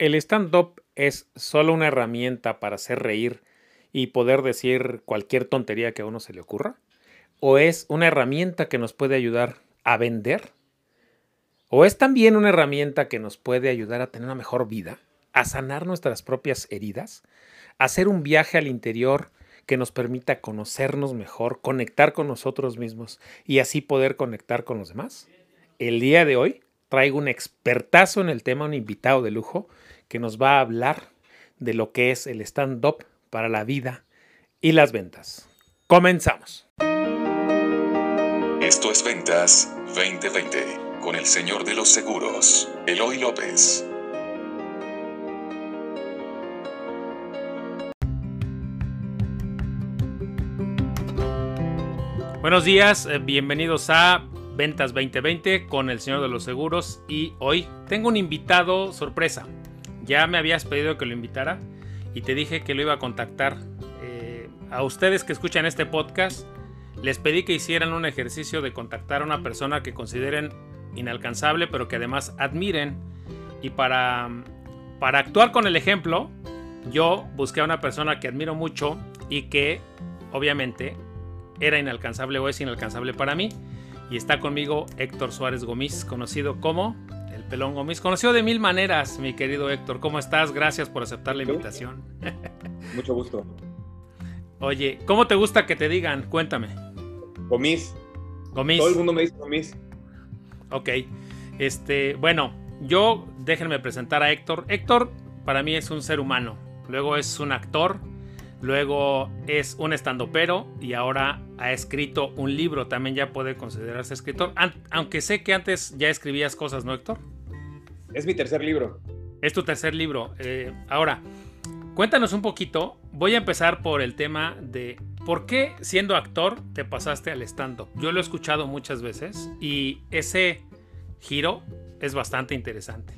¿El stand-up es solo una herramienta para hacer reír y poder decir cualquier tontería que a uno se le ocurra? ¿O es una herramienta que nos puede ayudar a vender? ¿O es también una herramienta que nos puede ayudar a tener una mejor vida, a sanar nuestras propias heridas, a hacer un viaje al interior que nos permita conocernos mejor, conectar con nosotros mismos y así poder conectar con los demás? El día de hoy traigo un expertazo en el tema, un invitado de lujo, que nos va a hablar de lo que es el stand-up para la vida y las ventas. Comenzamos. Esto es Ventas 2020 con el señor de los seguros, Eloy López. Buenos días, eh, bienvenidos a Ventas 2020 con el señor de los seguros y hoy tengo un invitado sorpresa. Ya me habías pedido que lo invitara y te dije que lo iba a contactar. Eh, a ustedes que escuchan este podcast, les pedí que hicieran un ejercicio de contactar a una persona que consideren inalcanzable, pero que además admiren. Y para, para actuar con el ejemplo, yo busqué a una persona que admiro mucho y que obviamente era inalcanzable o es inalcanzable para mí. Y está conmigo Héctor Suárez Gómez, conocido como Pelón Gómez, conocido de mil maneras, mi querido Héctor. ¿Cómo estás? Gracias por aceptar la invitación. Mucho gusto. Oye, ¿cómo te gusta que te digan? Cuéntame. Gomis. Gomis. Todo el mundo me dice Gomis. Ok. Este, bueno, yo déjenme presentar a Héctor. Héctor para mí es un ser humano. Luego es un actor. Luego es un estandopero y ahora ha escrito un libro. También ya puede considerarse escritor. Aunque sé que antes ya escribías cosas, ¿no, Héctor? Es mi tercer libro. Es tu tercer libro. Eh, ahora, cuéntanos un poquito. Voy a empezar por el tema de por qué siendo actor te pasaste al stand-up. Yo lo he escuchado muchas veces y ese giro es bastante interesante.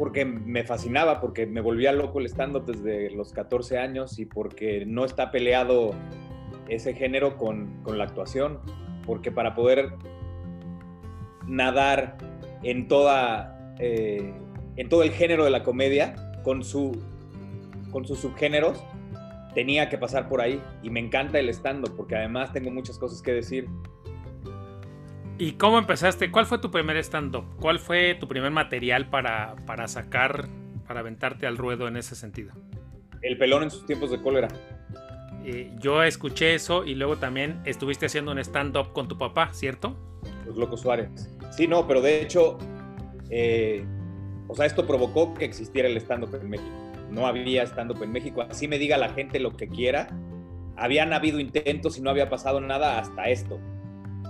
Porque me fascinaba, porque me volvía loco el stand-up desde los 14 años y porque no está peleado ese género con, con la actuación. Porque para poder nadar en toda eh, en todo el género de la comedia, con, su, con sus subgéneros, tenía que pasar por ahí. Y me encanta el stand-up, porque además tengo muchas cosas que decir. ¿Y cómo empezaste? ¿Cuál fue tu primer stand-up? ¿Cuál fue tu primer material para, para sacar, para aventarte al ruedo en ese sentido? El pelón en sus tiempos de cólera. Eh, yo escuché eso y luego también estuviste haciendo un stand-up con tu papá, ¿cierto? Los Locos Suárez. Sí, no, pero de hecho eh, o sea, esto provocó que existiera el stand-up en México. No había stand-up en México. Así me diga la gente lo que quiera. Habían habido intentos y no había pasado nada hasta esto.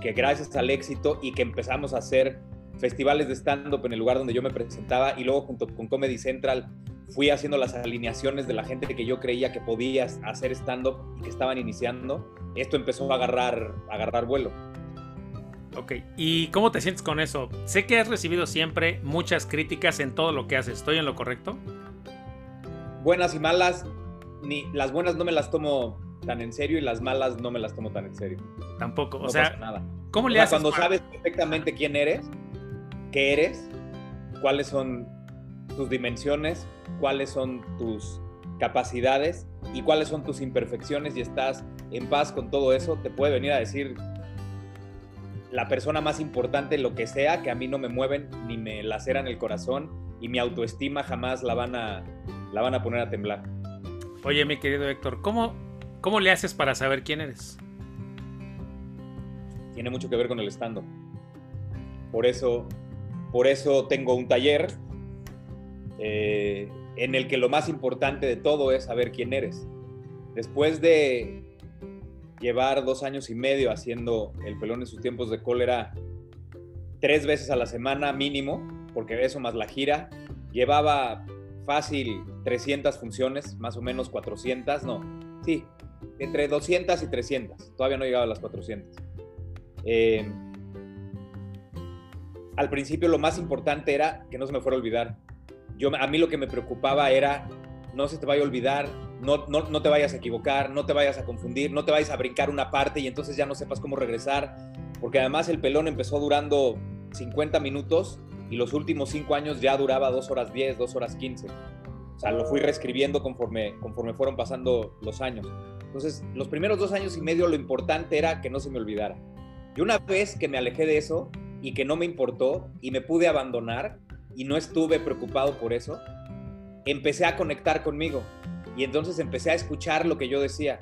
Que gracias al éxito y que empezamos a hacer festivales de stand-up en el lugar donde yo me presentaba y luego junto con Comedy Central fui haciendo las alineaciones de la gente que yo creía que podía hacer stand-up y que estaban iniciando, esto empezó a agarrar, a agarrar vuelo. Ok, ¿y cómo te sientes con eso? Sé que has recibido siempre muchas críticas en todo lo que haces, ¿estoy en lo correcto? Buenas y malas, ni las buenas no me las tomo tan en serio y las malas no me las tomo tan en serio. Tampoco, o sea, nada. ¿cómo le haces? Cuando sabes perfectamente quién eres, qué eres, cuáles son tus dimensiones, cuáles son tus capacidades y cuáles son tus imperfecciones y estás en paz con todo eso, te puede venir a decir la persona más importante, lo que sea, que a mí no me mueven ni me laceran el corazón y mi autoestima jamás la van a, la van a poner a temblar. Oye, mi querido Héctor, ¿cómo, ¿cómo le haces para saber quién eres? Tiene mucho que ver con el estando. Por eso, por eso tengo un taller eh, en el que lo más importante de todo es saber quién eres. Después de llevar dos años y medio haciendo el pelón en sus tiempos de cólera tres veces a la semana mínimo, porque eso más la gira, llevaba fácil 300 funciones, más o menos 400, no, sí, entre 200 y 300, todavía no llegaba a las 400. Eh, al principio lo más importante era que no se me fuera a olvidar. Yo, a mí lo que me preocupaba era no se te vaya a olvidar, no, no, te vayas a equivocar, no te vayas a confundir, no te vayas a brincar una parte y entonces ya no sepas cómo regresar, porque además el pelón empezó durando 50 minutos y los últimos cinco años ya duraba dos horas 10, dos horas 15. Sea, lo fui reescribiendo conforme, conforme fueron pasando los años. Entonces, los primeros dos años y medio lo importante era que no se me olvidara. Y una vez que me alejé de eso y que no me importó y me pude abandonar y no estuve preocupado por eso, empecé a conectar conmigo y entonces empecé a escuchar lo que yo decía.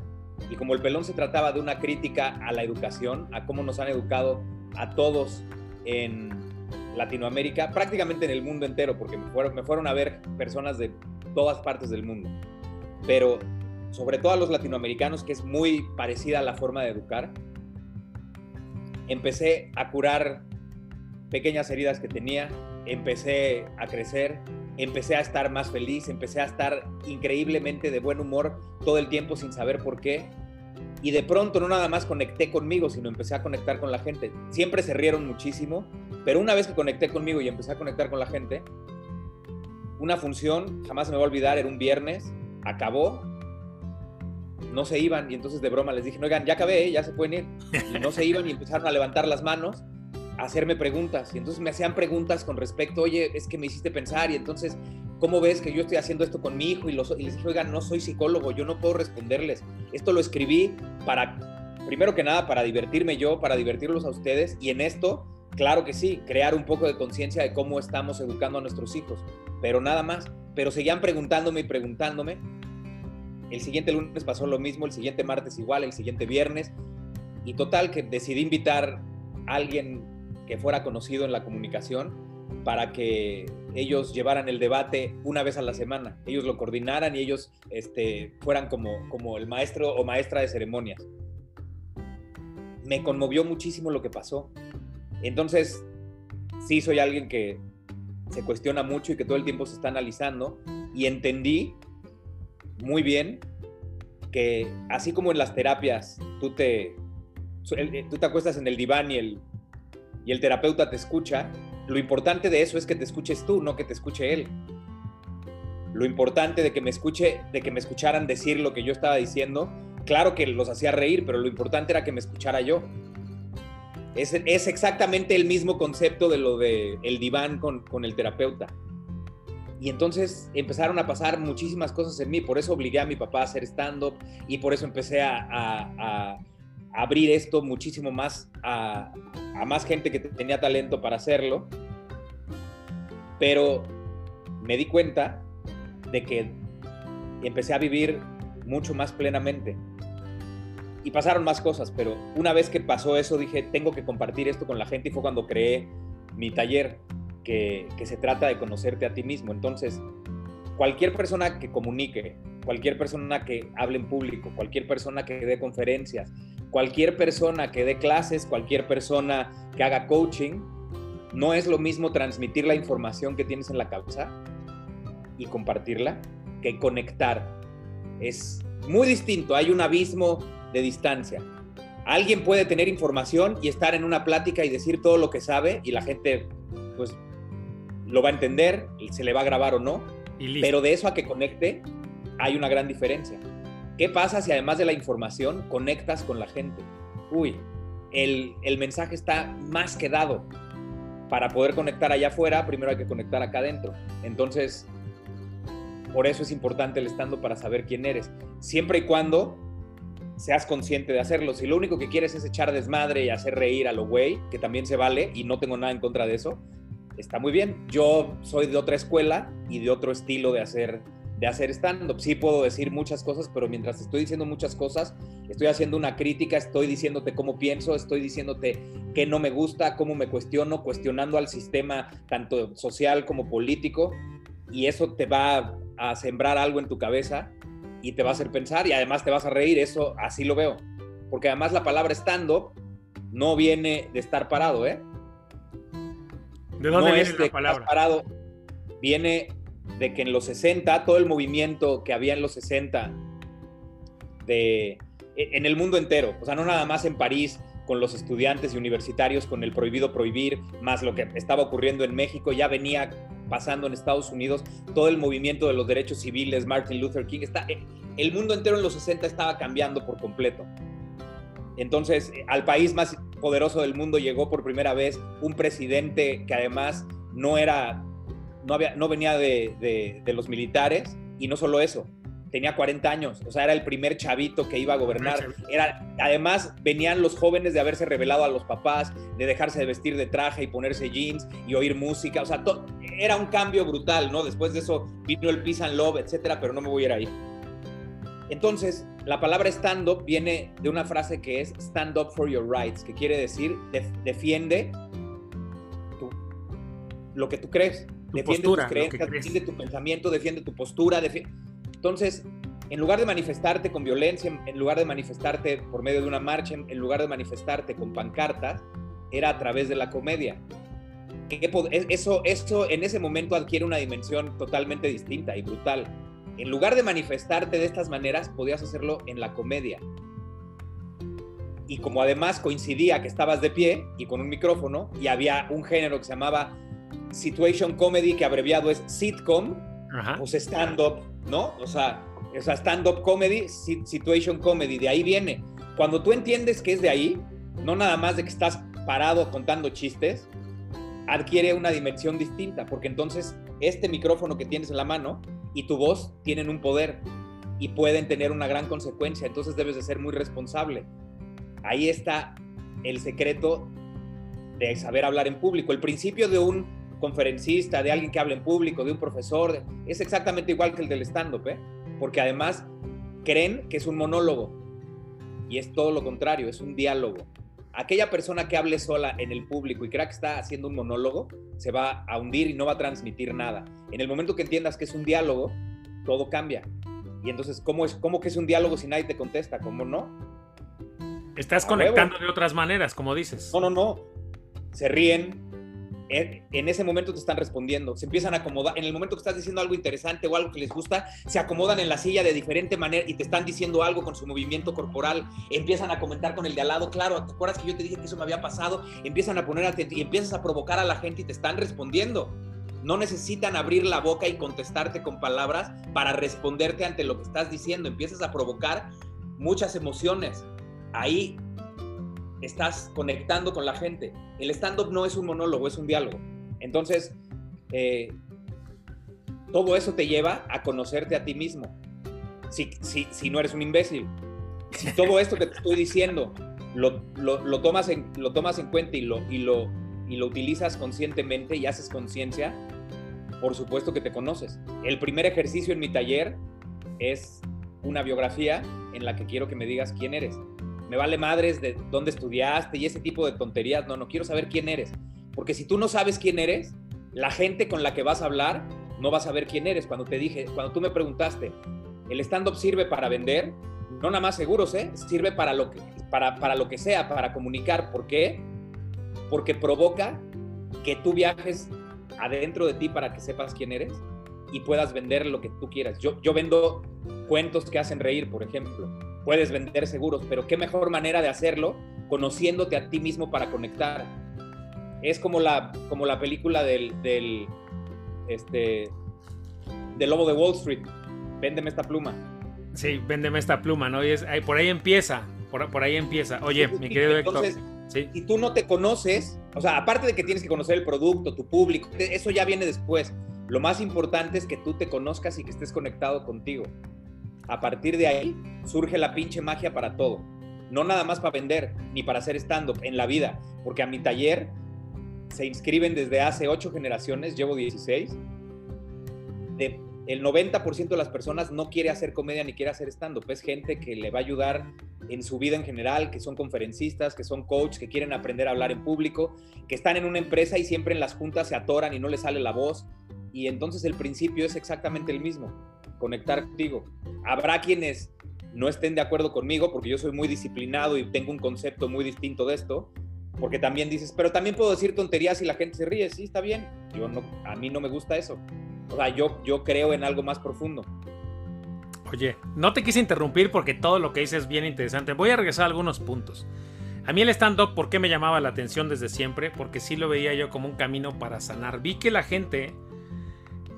Y como el pelón se trataba de una crítica a la educación, a cómo nos han educado a todos en Latinoamérica, prácticamente en el mundo entero, porque me fueron, a ver personas de todas partes del mundo, pero sobre todo a los latinoamericanos, que es muy parecida a la forma de educar, empecé a curar pequeñas heridas que tenía, empecé a crecer, empecé a estar más feliz, empecé a estar increíblemente de buen humor todo el tiempo sin saber por qué. Y de pronto no nada más conecté conmigo, sino empecé a conectar con la gente. Siempre se rieron muchísimo, pero una vez que conecté conmigo y empecé a conectar con la gente, una función, jamás me va a olvidar, era un viernes, acabó, no se iban y entonces de broma les dije, oigan, ya acabé, ya se pueden ir. Y no se iban y empezaron a levantar las manos hacerme preguntas. Y entonces me hacían preguntas con respecto, oye, es que me hiciste pensar y entonces, ¿cómo ves que yo estoy haciendo esto con mi hijo? Y, los, les dije, oigan, no soy psicólogo, yo no puedo responderles. Esto lo escribí para, primero que nada, para divertirme yo, para divertirlos a ustedes. Y en esto, claro que sí, crear un poco de conciencia de cómo estamos educando a nuestros hijos. Pero nada más. Pero seguían preguntándome y preguntándome. El siguiente lunes pasó lo mismo, el siguiente martes igual, el siguiente viernes. Y total que decidí invitar a alguien que fuera conocido en la comunicación para que ellos llevaran el debate una vez a la semana, ellos lo coordinaran y ellos este, fueran como, como el maestro o maestra de ceremonias. Me conmovió muchísimo lo que pasó. Entonces, sí soy alguien que se cuestiona mucho y que todo el tiempo se está analizando y entendí muy bien que así como en las terapias tú te, tú te acuestas en el diván y el y el terapeuta te escucha, lo importante de eso es que te escuches tú, no que te escuche él. Lo importante de que me escuche, de que me escucharan decir lo que yo estaba diciendo, claro que los hacía reír, pero lo importante era que me escuchara yo. Es, exactamente el mismo concepto de lo de el diván con, con el terapeuta. Y entonces empezaron a pasar muchísimas cosas en mí, por eso obligué a mi papá a hacer stand-up y por eso empecé a abrir esto muchísimo más a, más gente que tenía talento para hacerlo. Pero me di cuenta de que empecé a vivir mucho más plenamente. Y pasaron más cosas, pero una vez que pasó eso dije, tengo que compartir esto con la gente y fue cuando creé mi taller, que, que se trata de conocerte a ti mismo. Entonces, cualquier persona que comunique, cualquier persona que hable en público, cualquier persona que dé conferencias, cualquier persona que dé clases, cualquier persona que haga coaching, no es lo mismo transmitir la información que tienes en la cabeza y compartirla que conectar. Es muy distinto, hay un abismo de distancia. Alguien puede tener información y estar en una plática y decir todo lo que sabe y la gente pues lo va a entender, se le va a grabar o no, pero de eso a que conecte hay una gran diferencia. ¿Qué pasa si además de la información conectas con la gente? Uy, el, mensaje está más que dado. Para poder conectar allá afuera, primero hay que conectar acá adentro. Entonces, por eso es importante el estando para saber quién eres. Siempre y cuando seas consciente de hacerlo. Si lo único que quieres es echar desmadre y hacer reír a lo güey, que también se vale y no tengo nada en contra de eso, está muy bien. Yo soy de otra escuela y de otro estilo de hacer de hacer stand-up. Sí puedo decir muchas cosas, pero mientras estoy diciendo muchas cosas, estoy haciendo una crítica, estoy diciéndote cómo pienso, estoy diciéndote qué no me gusta, cómo me cuestiono, cuestionando al sistema tanto social como político, y eso te va a sembrar algo en tu cabeza y te va a hacer pensar y además te vas a reír, eso así lo veo. Porque además la palabra stand-up no viene de estar parado, ¿eh? ¿De dónde viene la palabra? Parado, viene de que en los 60, todo el movimiento que había en los 60, de, e, en el mundo entero, o sea, no nada más en París con los estudiantes y universitarios, con el prohibido prohibir, más lo que estaba ocurriendo en México, ya venía pasando en Estados Unidos, todo el movimiento de los derechos civiles, Martin Luther King, está, e, el mundo entero en los 60 estaba cambiando por completo. Entonces, al país más poderoso del mundo llegó por primera vez un presidente que además no era, no, había, no venía de, de, los militares y no solo eso, tenía 40 años, o sea, era el primer chavito que iba a gobernar. Era, además, venían los jóvenes de haberse revelado a los papás, de dejarse de vestir de traje y ponerse jeans y oír música, o sea, era un cambio brutal, ¿no? Después de eso vino el Peace and Love, etcétera, pero no me voy a ir ahí. Entonces, la palabra stand-up viene de una frase que es stand up for your rights, que quiere decir defiende lo que tú crees, defiende tus creencias, defiende tu pensamiento, defiende tu postura. Entonces, en lugar de manifestarte con violencia, en lugar de manifestarte por medio de una marcha, en lugar de manifestarte con pancartas, era a través de la comedia. Eso, eso en ese momento adquiere una dimensión totalmente distinta y brutal en lugar de manifestarte de estas maneras, podías hacerlo en la comedia. Y como además coincidía que estabas de pie y con un micrófono, y había un género que se llamaba Situation Comedy, que abreviado es sitcom, pues stand-up, ¿no? O sea, esa stand-up comedy, situation comedy, de ahí viene. Cuando tú entiendes que es de ahí, no nada más de que estás parado contando chistes, adquiere una dimensión distinta, porque entonces este micrófono que tienes en la mano y tu voz tienen un poder y pueden tener una gran consecuencia, entonces debes de ser muy responsable. Ahí está el secreto de saber hablar en público. El principio de un conferencista, de alguien que habla en público, de un profesor, es exactamente igual que el del stand-up, ¿eh? porque además creen que es un monólogo y es todo lo contrario, es un diálogo aquella persona que hable sola en el público y crea que está haciendo un monólogo, se va a hundir y no va a transmitir nada. En el momento que entiendas que es un diálogo, todo cambia. Y entonces, ¿cómo, es, cómo que es un diálogo si nadie te contesta? ¿Cómo no? Estás conectando de otras maneras, como dices. No, no, no. Se ríen, en ese momento te están respondiendo, se empiezan a acomodar, en el momento que estás diciendo algo interesante o algo que les gusta, se acomodan en la silla de diferente manera y te están diciendo algo con su movimiento corporal, empiezan a comentar con el de al lado, claro, ¿te acuerdas que yo te dije que eso me había pasado? Empiezan a poner y empiezas a provocar a la gente y te están respondiendo. No necesitan abrir la boca y contestarte con palabras para responderte ante lo que estás diciendo, empiezas a provocar muchas emociones. Ahí estás conectando con la gente. El stand-up no es un monólogo, es un diálogo. Entonces, eh, todo eso te lleva a conocerte a ti mismo. Si, si, no eres un imbécil. Si todo esto que te estoy diciendo lo, lo, tomas, en, lo tomas en cuenta y lo, y, lo, y lo utilizas conscientemente y haces conciencia, por supuesto que te conoces. El primer ejercicio en mi taller es una biografía en la que quiero que me digas quién eres me vale madres de dónde estudiaste y ese tipo de tonterías. No, no quiero saber quién eres. Porque si tú no sabes quién eres, la gente con la que vas a hablar no va a saber quién eres. Cuando te dije, cuando tú me preguntaste, ¿el stand-up sirve para vender? No nada más seguros, ¿eh? Sirve para lo que, para, para lo que sea, para comunicar. ¿Por qué? Porque provoca que tú viajes adentro de ti para que sepas quién eres y puedas vender lo que tú quieras. Yo, yo vendo cuentos que hacen reír, por ejemplo puedes vender seguros, pero qué mejor manera de hacerlo conociéndote a ti mismo para conectar. Es como la, como la película del, del, este, del lobo de Wall Street. Véndeme esta pluma. Sí, véndeme esta pluma, ¿no? Y es, ahí, por ahí empieza, por, por ahí empieza. Oye, mi querido Héctor. Si tú no te conoces, o sea, aparte de que tienes que conocer el producto, tu público, eso ya viene después. Lo más importante es que tú te conozcas y que estés conectado contigo. A partir de ahí surge la pinche magia para todo. No nada más para vender, ni para hacer stand-up en la vida, porque a mi taller se inscriben desde hace ocho generaciones, llevo 16. De, el 90% de las personas no quiere hacer comedia ni quiere hacer stand-up. Es gente que le va a ayudar en su vida en general, que son conferencistas, que son coaches, que quieren aprender a hablar en público, que están en una empresa y siempre en las juntas se atoran y no les sale la voz. Y entonces el principio es exactamente el mismo conectar contigo. Habrá quienes no estén de acuerdo conmigo porque yo soy muy disciplinado y tengo un concepto muy distinto de esto, porque también dices, pero también puedo decir tonterías y la gente se ríe, sí, está bien. Yo no, a mí no me gusta eso. O sea, yo, yo creo en algo más profundo. Oye, no te quise interrumpir porque todo lo que dices es bien interesante. Voy a regresar a algunos puntos. A mí el stand-up, ¿por qué me llamaba la atención desde siempre? Porque sí lo veía yo como un camino para sanar. Vi que la gente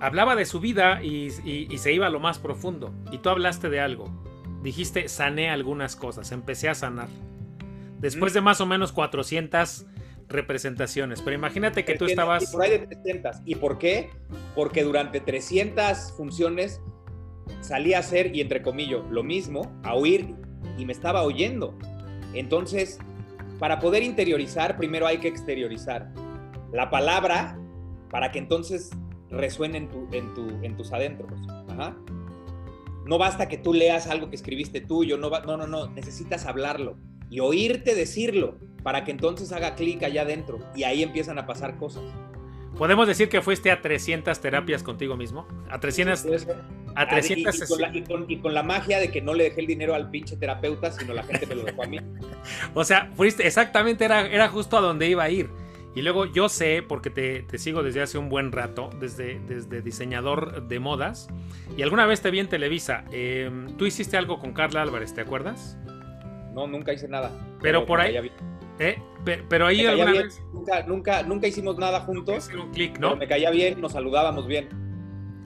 hablaba de su vida y, se iba a lo más profundo. Y tú hablaste de algo. Dijiste, sané algunas cosas, empecé a sanar. Después de más o menos 400 representaciones, pero imagínate que tú estabas... Y por ahí de 300. ¿Y por qué? Porque durante 300 funciones salí a hacer, y entre comillas, lo mismo, a oír, y me estaba oyendo. Entonces, para poder interiorizar, primero hay que exteriorizar la palabra para que entonces resuene en, tu, en, tu, en tus adentros. No basta que tú leas algo que escribiste tuyo, no, no, no, no, necesitas hablarlo y oírte decirlo para que entonces haga clic allá adentro y ahí empiezan a pasar cosas. ¿Podemos decir que fuiste a 300 terapias contigo mismo? A 300... a 300 y, con la, y, con, la, magia de que no le dejé el dinero al pinche terapeuta, sino la gente me lo dejó a mí. o sea, fuiste, exactamente, era, era justo a donde iba a ir. Y luego yo sé, porque te, te, sigo desde hace un buen rato, desde, desde diseñador de modas, y alguna vez te vi en Televisa, em, tú hiciste algo con Carla Álvarez, ¿te acuerdas? No, nunca hice nada. Pero, por ahí... ¿eh? Pero, ahí alguna vez... Nunca, nunca, nunca hicimos nada juntos. Un clic, ¿no? me caía bien, nos saludábamos bien.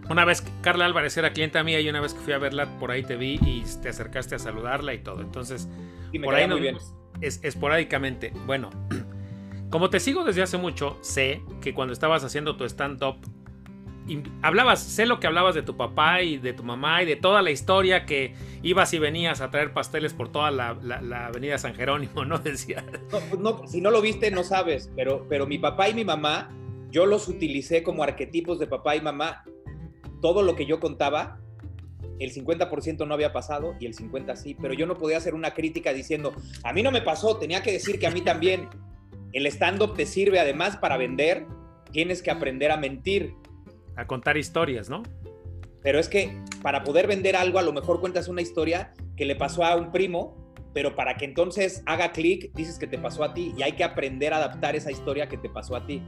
Una vez Carla Álvarez era clienta mía y una vez que fui a verla por ahí te vi y te acercaste a saludarla y todo. Entonces, por ahí nos bien. Es, esporádicamente. Bueno, como te sigo desde hace mucho, sé que cuando estabas haciendo tu stand-up, hablabas, sé lo que hablabas de tu papá y de tu mamá y de toda la historia que ibas y venías a traer pasteles por toda la, avenida San Jerónimo, ¿no? Decía. No, si no lo viste, no sabes, pero, pero mi papá y mi mamá, yo los utilicé como arquetipos de papá y mamá. Todo lo que yo contaba, el 50% no había pasado y el 50% sí, pero yo no podía hacer una crítica diciendo, a mí no me pasó, tenía que decir que a mí también. El stand-up te sirve además para vender, tienes que aprender a mentir. A contar historias, ¿no? Pero es que para poder vender algo, a lo mejor cuentas una historia que le pasó a un primo, pero para que entonces haga clic, dices que te pasó a ti y hay que aprender a adaptar esa historia que te pasó a ti.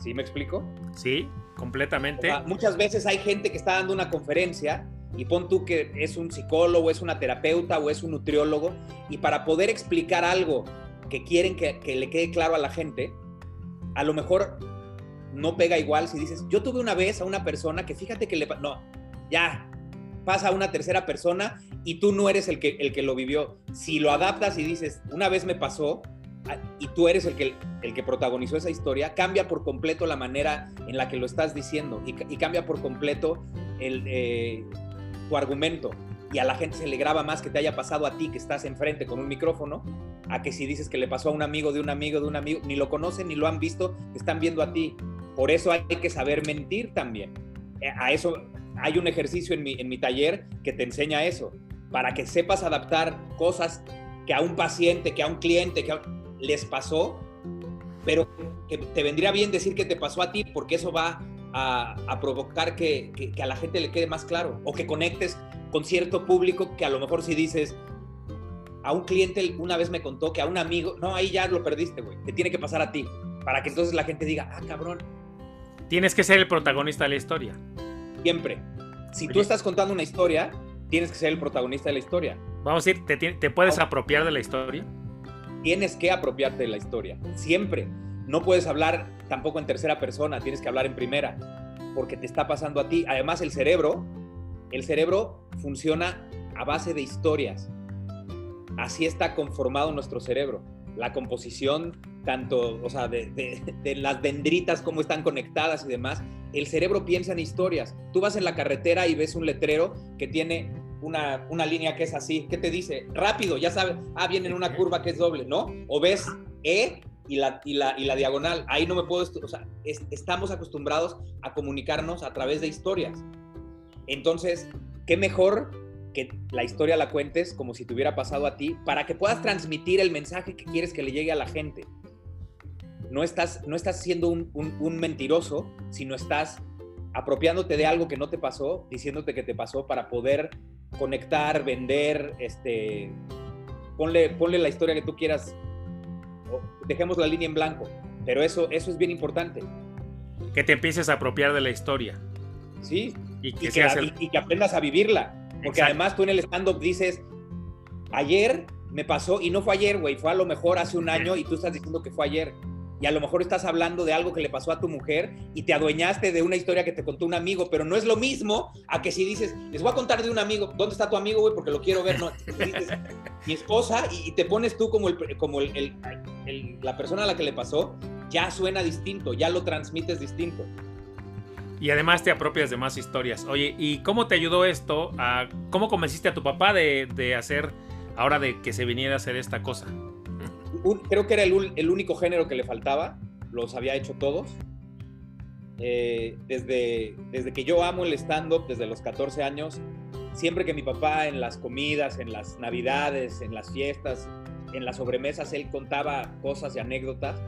¿Sí me explico? Sí, completamente. muchas veces hay gente que está dando una conferencia y pon tú que es un psicólogo, es una terapeuta o es un nutriólogo y para poder explicar algo que quieren que, le quede claro a la gente, a lo mejor no pega igual si dices, yo tuve una vez a una persona que fíjate que le... No, ya, pasa a una tercera persona y tú no eres el que, el que lo vivió. Si lo adaptas y dices, una vez me pasó y tú eres el que, el que protagonizó esa historia, cambia por completo la manera en la que lo estás diciendo y, cambia por completo el, eh, tu argumento y a la gente se le graba más que te haya pasado a ti que estás enfrente con un micrófono, a que si dices que le pasó a un amigo de un amigo de un amigo, ni lo conocen ni lo han visto, están viendo a ti. Por eso hay que saber mentir también. Eh, a eso hay un ejercicio en mi, en mi taller que te enseña eso, para que sepas adaptar cosas que a un paciente, que a un cliente, que les pasó, pero que te vendría bien decir que te pasó a ti, porque eso va a, provocar que, a la gente le quede más claro o que conectes con cierto público que a lo mejor si dices, a un cliente una vez me contó que a un amigo, no, ahí ya lo perdiste, güey, te tiene que pasar a ti, para que entonces la gente diga, ah, cabrón. Tienes que ser el protagonista de la historia. Siempre. Si tú estás contando una historia, tienes que ser el protagonista de la historia. Vamos a decir, ¿te, te puedes apropiar de la historia? Tienes que apropiarte de la historia, siempre. No puedes hablar tampoco en tercera persona, tienes que hablar en primera, porque te está pasando a ti. Además, el cerebro, el cerebro funciona a base de historias. Así está conformado nuestro cerebro. La composición, tanto, o sea, de, las dendritas, cómo están conectadas y demás. El cerebro piensa en historias. Tú vas en la carretera y ves un letrero que tiene una, una, línea que es así. ¿Qué te dice? Rápido, ya sabes. Ah, viene en una curva que es doble, ¿no? O ves E y la, y la, y la diagonal. Ahí no me puedo, o sea, estamos acostumbrados a comunicarnos a través de historias. Entonces, ¿qué mejor que la historia la cuentes como si te hubiera pasado a ti para que puedas transmitir el mensaje que quieres que le llegue a la gente? No estás, no estás siendo un, un mentiroso, sino estás apropiándote de algo que no te pasó, diciéndote que te pasó para poder conectar, vender, este, ponle, ponle la historia que tú quieras dejemos la línea en blanco. Pero eso, eso es bien importante. Que te empieces a apropiar de la historia. Sí, y que, y que, aprendas a vivirla. Porque además tú en el stand-up dices, ayer me pasó, y no fue ayer, güey, fue a lo mejor hace un año y tú estás diciendo que fue ayer. Y a lo mejor estás hablando de algo que le pasó a tu mujer y te adueñaste de una historia que te contó un amigo, pero no es lo mismo a que si dices, les voy a contar de un amigo, ¿dónde está tu amigo, güey? Porque lo quiero ver, no. mi esposa, y, te pones tú como el, como el la persona a la que le pasó ya suena distinto, ya lo transmites distinto. Y además te apropias de más historias. Oye, ¿y cómo te ayudó esto? ¿Cómo convenciste a tu papá de, hacer, ahora de que se viniera a hacer esta cosa? creo que era el, único género que le faltaba, los había hecho todos. Eh, desde, desde que yo amo el stand-up, desde los 14 años, siempre que mi papá en las comidas, en las navidades, en las fiestas, en las sobremesas, él contaba cosas y anécdotas,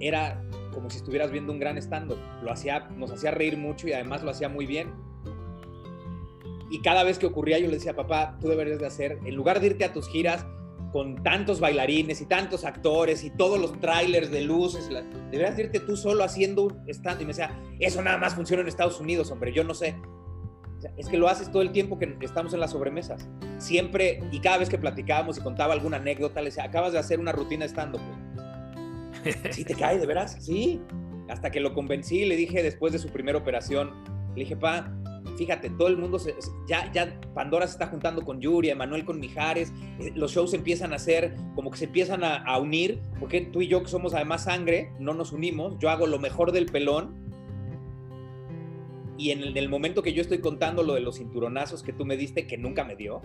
era como si estuvieras viendo un gran stand-up. Lo hacía, nos hacía reír mucho y además lo hacía muy bien. Y cada vez que ocurría yo le decía, papá, tú deberías de hacer, en lugar de irte a tus giras con tantos bailarines y tantos actores y todos los trailers de luces, deberías de irte tú solo haciendo un stand. Y me decía, eso nada más funciona en Estados Unidos, hombre, yo no sé es que lo haces todo el tiempo que estamos en las sobremesas. Siempre, y cada vez que platicábamos y contaba alguna anécdota, le decía, acabas de hacer una rutina estando. ¿Sí te cae, de veras? Sí. Hasta que lo convencí, le dije después de su primera operación, le dije, pa, fíjate, todo el mundo, ya, ya Pandora se está juntando con Yuri, Emanuel con Mijares, eh, los shows empiezan a hacer, como que se empiezan a, unir, porque tú y yo que somos además sangre, no nos unimos, yo hago lo mejor del pelón y en el, momento que yo estoy contando lo de los cinturonazos que tú me diste, que nunca me dio,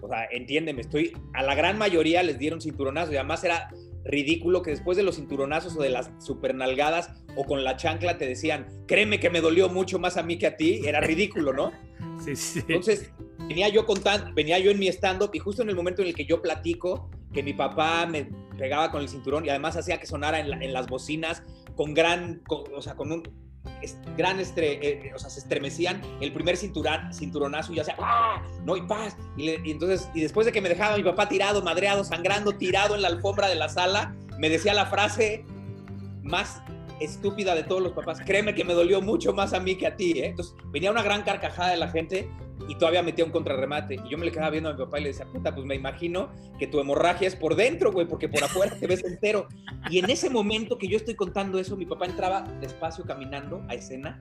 o sea, entiéndeme, estoy, a la gran mayoría les dieron cinturonazos y además era ridículo que después de los cinturonazos o de las supernalgadas o con la chancla te decían, créeme que me dolió mucho más a mí que a ti, era ridículo, ¿no? Sí, sí. Entonces, venía yo contando, venía yo en mi stand-up y justo en el momento en el que yo platico que mi papá me pegaba con el cinturón y además hacía que sonara en, las bocinas con gran, o sea, con un, gran estre, eh, eh, o sea, se estremecían el primer cinturón, cinturonazo y ya sea, ¡ah! No, y paz. Y, entonces, y después de que me dejaba mi papá tirado, madreado, sangrando, tirado en la alfombra de la sala, me decía la frase más estúpida de todos los papás. Créeme que me dolió mucho más a mí que a ti, ¿eh? Entonces, venía una gran carcajada de la gente y todavía metía un contrarremate. Y yo me le quedaba viendo a mi papá y le decía, puta, pues me imagino que tu hemorragia es por dentro, güey, porque por afuera te ves entero. Y en ese momento que yo estoy contando eso, mi papá entraba despacio caminando a escena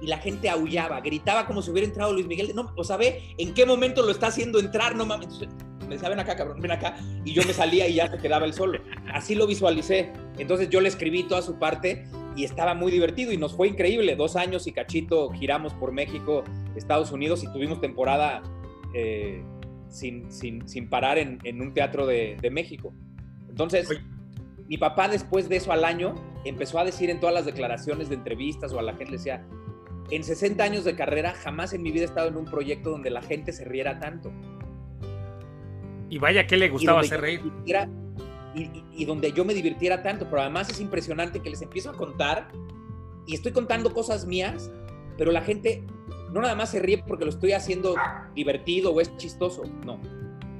y la gente aullaba, gritaba como si hubiera entrado Luis Miguel. No, o sabe en qué momento lo está haciendo entrar, no mames. Me decía, ven acá, cabrón, ven acá. Y yo me salía y ya se quedaba el solo. Así lo visualicé. Entonces yo le escribí toda su parte y estaba muy divertido y nos fue increíble. Dos años y cachito giramos por México, Estados Unidos y tuvimos temporada eh, sin, sin, parar en, un teatro de, México. Entonces, mi papá después de eso al año empezó a decir en todas las declaraciones de entrevistas o a la gente le decía, en 60 años de carrera jamás en mi vida he estado en un proyecto donde la gente se riera tanto. Y vaya que le gustaba hacer reír y, donde yo me divirtiera tanto, pero además es impresionante que les empiezo a contar y estoy contando cosas mías, pero la gente no nada más se ríe porque lo estoy haciendo divertido o es chistoso, no.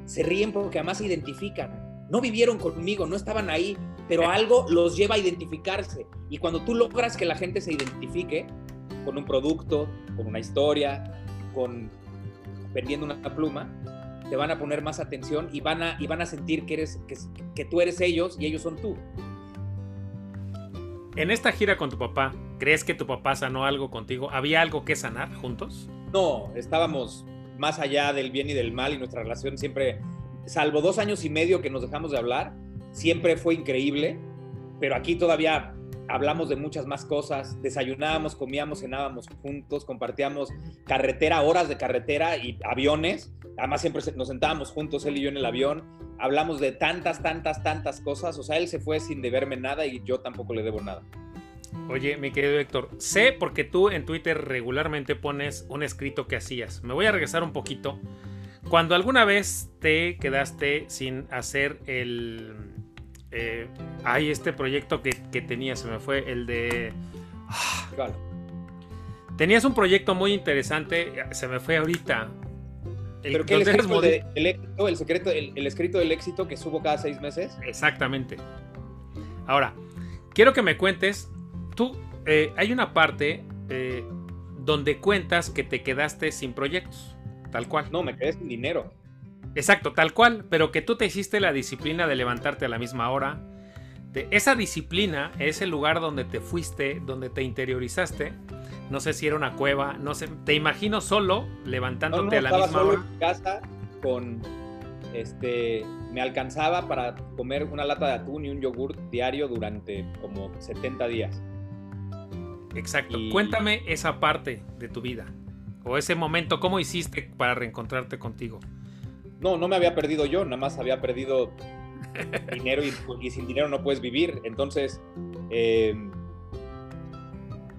Se ríen porque además se identifican. No vivieron conmigo, no estaban ahí, pero algo los lleva a identificarse. Y cuando tú logras que la gente se identifique con un producto, con una historia, con vendiendo una pluma, te van a poner más atención y van a, y van a sentir que, eres, que, tú eres ellos y ellos son tú. En esta gira con tu papá, ¿crees que tu papá sanó algo contigo? ¿Había algo que sanar juntos? No, estábamos más allá del bien y del mal y nuestra relación siempre, salvo dos años y medio que nos dejamos de hablar, siempre fue increíble, pero aquí todavía hablamos de muchas más cosas, desayunábamos, comíamos, cenábamos juntos, compartíamos carretera, horas de carretera y aviones, además siempre nos sentábamos juntos, él y yo en el avión, hablamos de tantas, tantas, tantas cosas, o sea, él se fue sin deberme nada y yo tampoco le debo nada. Oye, mi querido Héctor, sé porque tú en Twitter regularmente pones un escrito que hacías. Me voy a regresar un poquito. Cuando alguna vez te quedaste sin hacer el, eh, hay este proyecto que, tenía, se me fue, el de... Ah, tenías un proyecto muy interesante, se me fue ahorita. El, ¿Pero qué el escrito, el, éxito, el, secreto, el, escrito del éxito que subo cada seis meses? Exactamente. Ahora, quiero que me cuentes, tú, eh, hay una parte eh, donde cuentas que te quedaste sin proyectos, tal cual. No, me quedé sin dinero. Exacto, tal cual, pero que tú te hiciste la disciplina de levantarte a la misma hora. De esa disciplina es el lugar donde te fuiste, donde te interiorizaste. No sé si era una cueva, no sé, te imagino solo levantándote a la misma hora. En casa con este, me alcanzaba para comer una lata de atún y un yogur diario durante como 70 días. Exacto. Cuéntame esa parte de tu vida o ese momento, ¿cómo hiciste para reencontrarte contigo? No, no me había perdido yo, nada más había perdido dinero y, sin dinero no puedes vivir. Entonces, eh,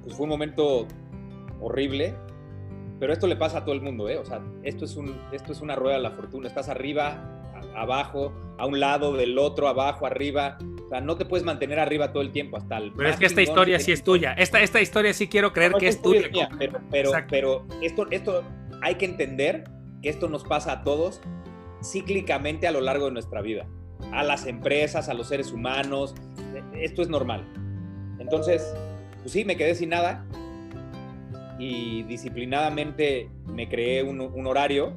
pues fue un momento horrible, pero esto le pasa a todo el mundo, ¿eh? O sea, esto es, un, esto es una rueda de la fortuna. Estás arriba, abajo, a un lado, del otro, abajo, arriba. O sea, no te puedes mantener arriba todo el tiempo hasta el. Pero es que esta historia sí es tuya. Esta, esta historia sí quiero creer que es tuya. pero, pero, pero, esto, esto hay que entender que esto nos pasa a todos cíclicamente a lo largo de nuestra vida. A las empresas, a los seres humanos. Esto es normal. Entonces, pues sí, me quedé sin nada y disciplinadamente me creé un, un horario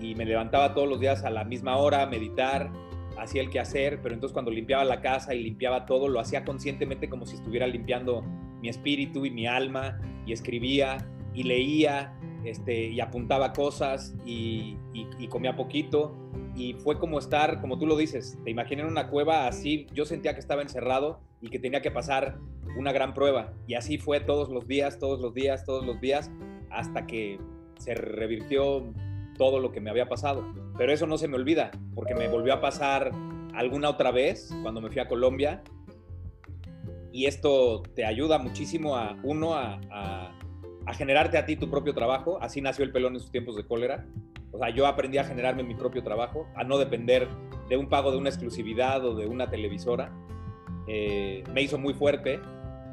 y me levantaba todos los días a la misma hora a meditar, hacía el quehacer, pero entonces cuando limpiaba la casa y limpiaba todo, lo hacía conscientemente como si estuviera limpiando mi espíritu y mi alma, y escribía y leía este, y apuntaba cosas y, comía poquito. Y fue como estar, como tú lo dices, te imaginé en una cueva así, yo sentía que estaba encerrado y que tenía que pasar una gran prueba. Y así fue todos los días, todos los días, todos los días, hasta que se revirtió todo lo que me había pasado. Pero eso no se me olvida, porque me volvió a pasar alguna otra vez cuando me fui a Colombia. Y esto te ayuda muchísimo a uno a, generarte a ti tu propio trabajo. Así nació el pelón en sus tiempos de cólera. O sea, yo aprendí a generarme mi propio trabajo, a no depender de un pago de una exclusividad o de una televisora. Eh, me hizo muy fuerte.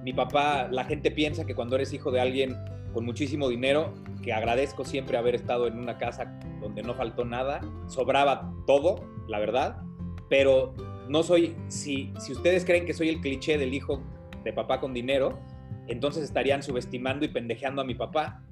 Mi papá, la gente piensa que cuando eres hijo de alguien con muchísimo dinero, que agradezco siempre haber estado en una casa donde no faltó nada, sobraba todo, la verdad, pero no soy, si, si ustedes creen que soy el cliché del hijo de papá con dinero, entonces estarían subestimando y pendejeando a mi papá.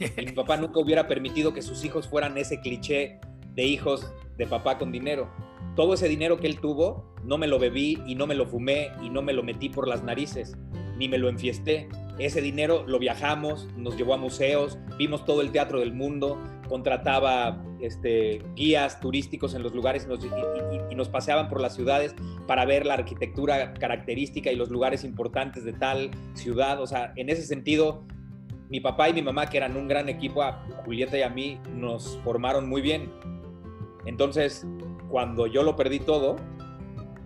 Y mi papá nunca hubiera permitido que sus hijos fueran ese cliché de hijos de papá con dinero. Todo ese dinero que él tuvo, no me lo bebí y no me lo fumé y no me lo metí por las narices, ni me lo enfiesté ese dinero lo viajamos, nos llevó a museos, vimos todo el teatro del mundo, contrataba este, guías turísticos en los lugares y nos, paseaban por las ciudades para ver la arquitectura característica y los lugares importantes de tal ciudad. O sea, en ese sentido, mi papá y mi mamá, que eran un gran equipo, a Julieta y a mí, nos formaron muy bien. Entonces, cuando yo lo perdí todo,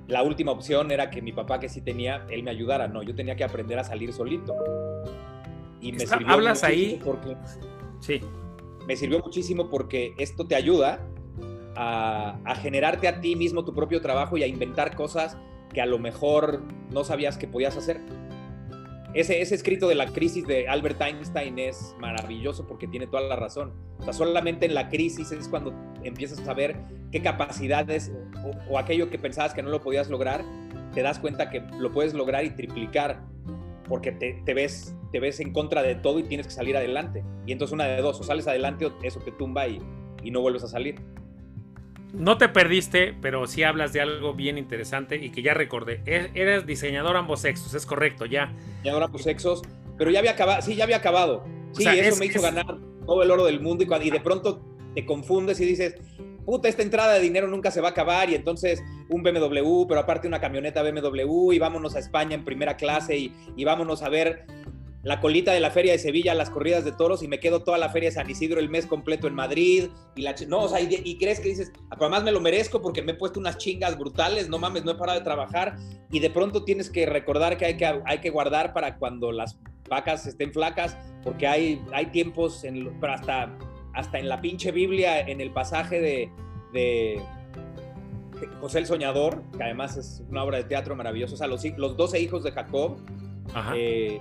la última opción era que mi papá, que sí tenía, él me ayudara. No, yo tenía que aprender a salir solito. Y me sirvió ¿Hablas ahí? Porque, sí. Me sirvió muchísimo porque esto te ayuda a, generarte a ti mismo tu propio trabajo y a inventar cosas que a lo mejor no sabías que podías hacer. Ese, ese escrito de la crisis de Albert Einstein es maravilloso porque tiene toda la razón. O sea, solamente en la crisis es cuando empiezas a saber qué capacidades o, aquello que pensabas que no lo podías lograr, te das cuenta que lo puedes lograr y triplicar porque te, ves, te ves en contra de todo y tienes que salir adelante. Y entonces una de dos, o sales adelante o eso te tumba y, y no vuelves a salir. No te perdiste, pero sí hablas de algo bien interesante y que ya recordé. E, eres diseñador ambos sexos, es correcto, ya. Diseñador ambos sexos, pero ya había acabado, sí, ya había acabado. Sí, eso me hizo ganar todo el oro del mundo y, y de pronto te confundes y dices, puta, esta entrada de dinero nunca se va a acabar y entonces un BMW, pero aparte una camioneta BMW y vámonos a España en primera clase y, y vámonos a ver la colita de la feria de Sevilla, las corridas de toros y me quedo toda la feria de San Isidro el mes completo en Madrid y la no, o sea, y, crees que dices, además me lo merezco porque me he puesto unas chingas brutales, no mames, no he parado de trabajar y de pronto tienes que recordar que hay que, hay que guardar para cuando las vacas estén flacas porque hay, hay tiempos, en, pero hasta, hasta en la pinche Biblia, en el pasaje de, de José el Soñador, que además es una obra de teatro maravillosa, o sea, los, los 12 hijos de Jacob, eh,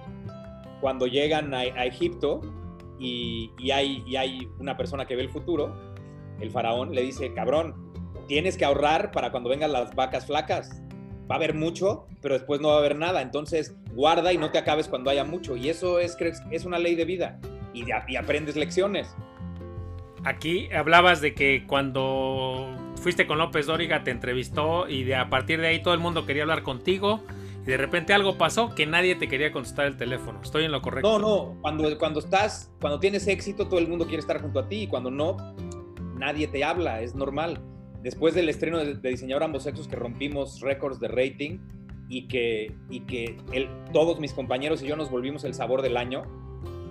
cuando llegan a, Egipto y, hay, hay una persona que ve el futuro, el faraón le dice, cabrón, tienes que ahorrar para cuando vengan las vacas flacas. Va a haber mucho, pero después no va a haber nada. Entonces, guarda y no te acabes cuando haya mucho. Y eso es, es una ley de vida. Y, y aprendes lecciones. Aquí hablabas de que cuando fuiste con López Dóriga te entrevistó y de a partir de ahí todo el mundo quería hablar contigo y de repente algo pasó que nadie te quería contestar el teléfono. ¿Estoy en lo correcto? No, no. Cuando, cuando estás, cuando tienes éxito, todo el mundo quiere estar junto a ti y cuando no, nadie te habla, es normal. después del estreno de, de Diseñador Ambos Sexos que rompimos récords de rating y que, y que todos mis compañeros y yo nos volvimos el sabor del año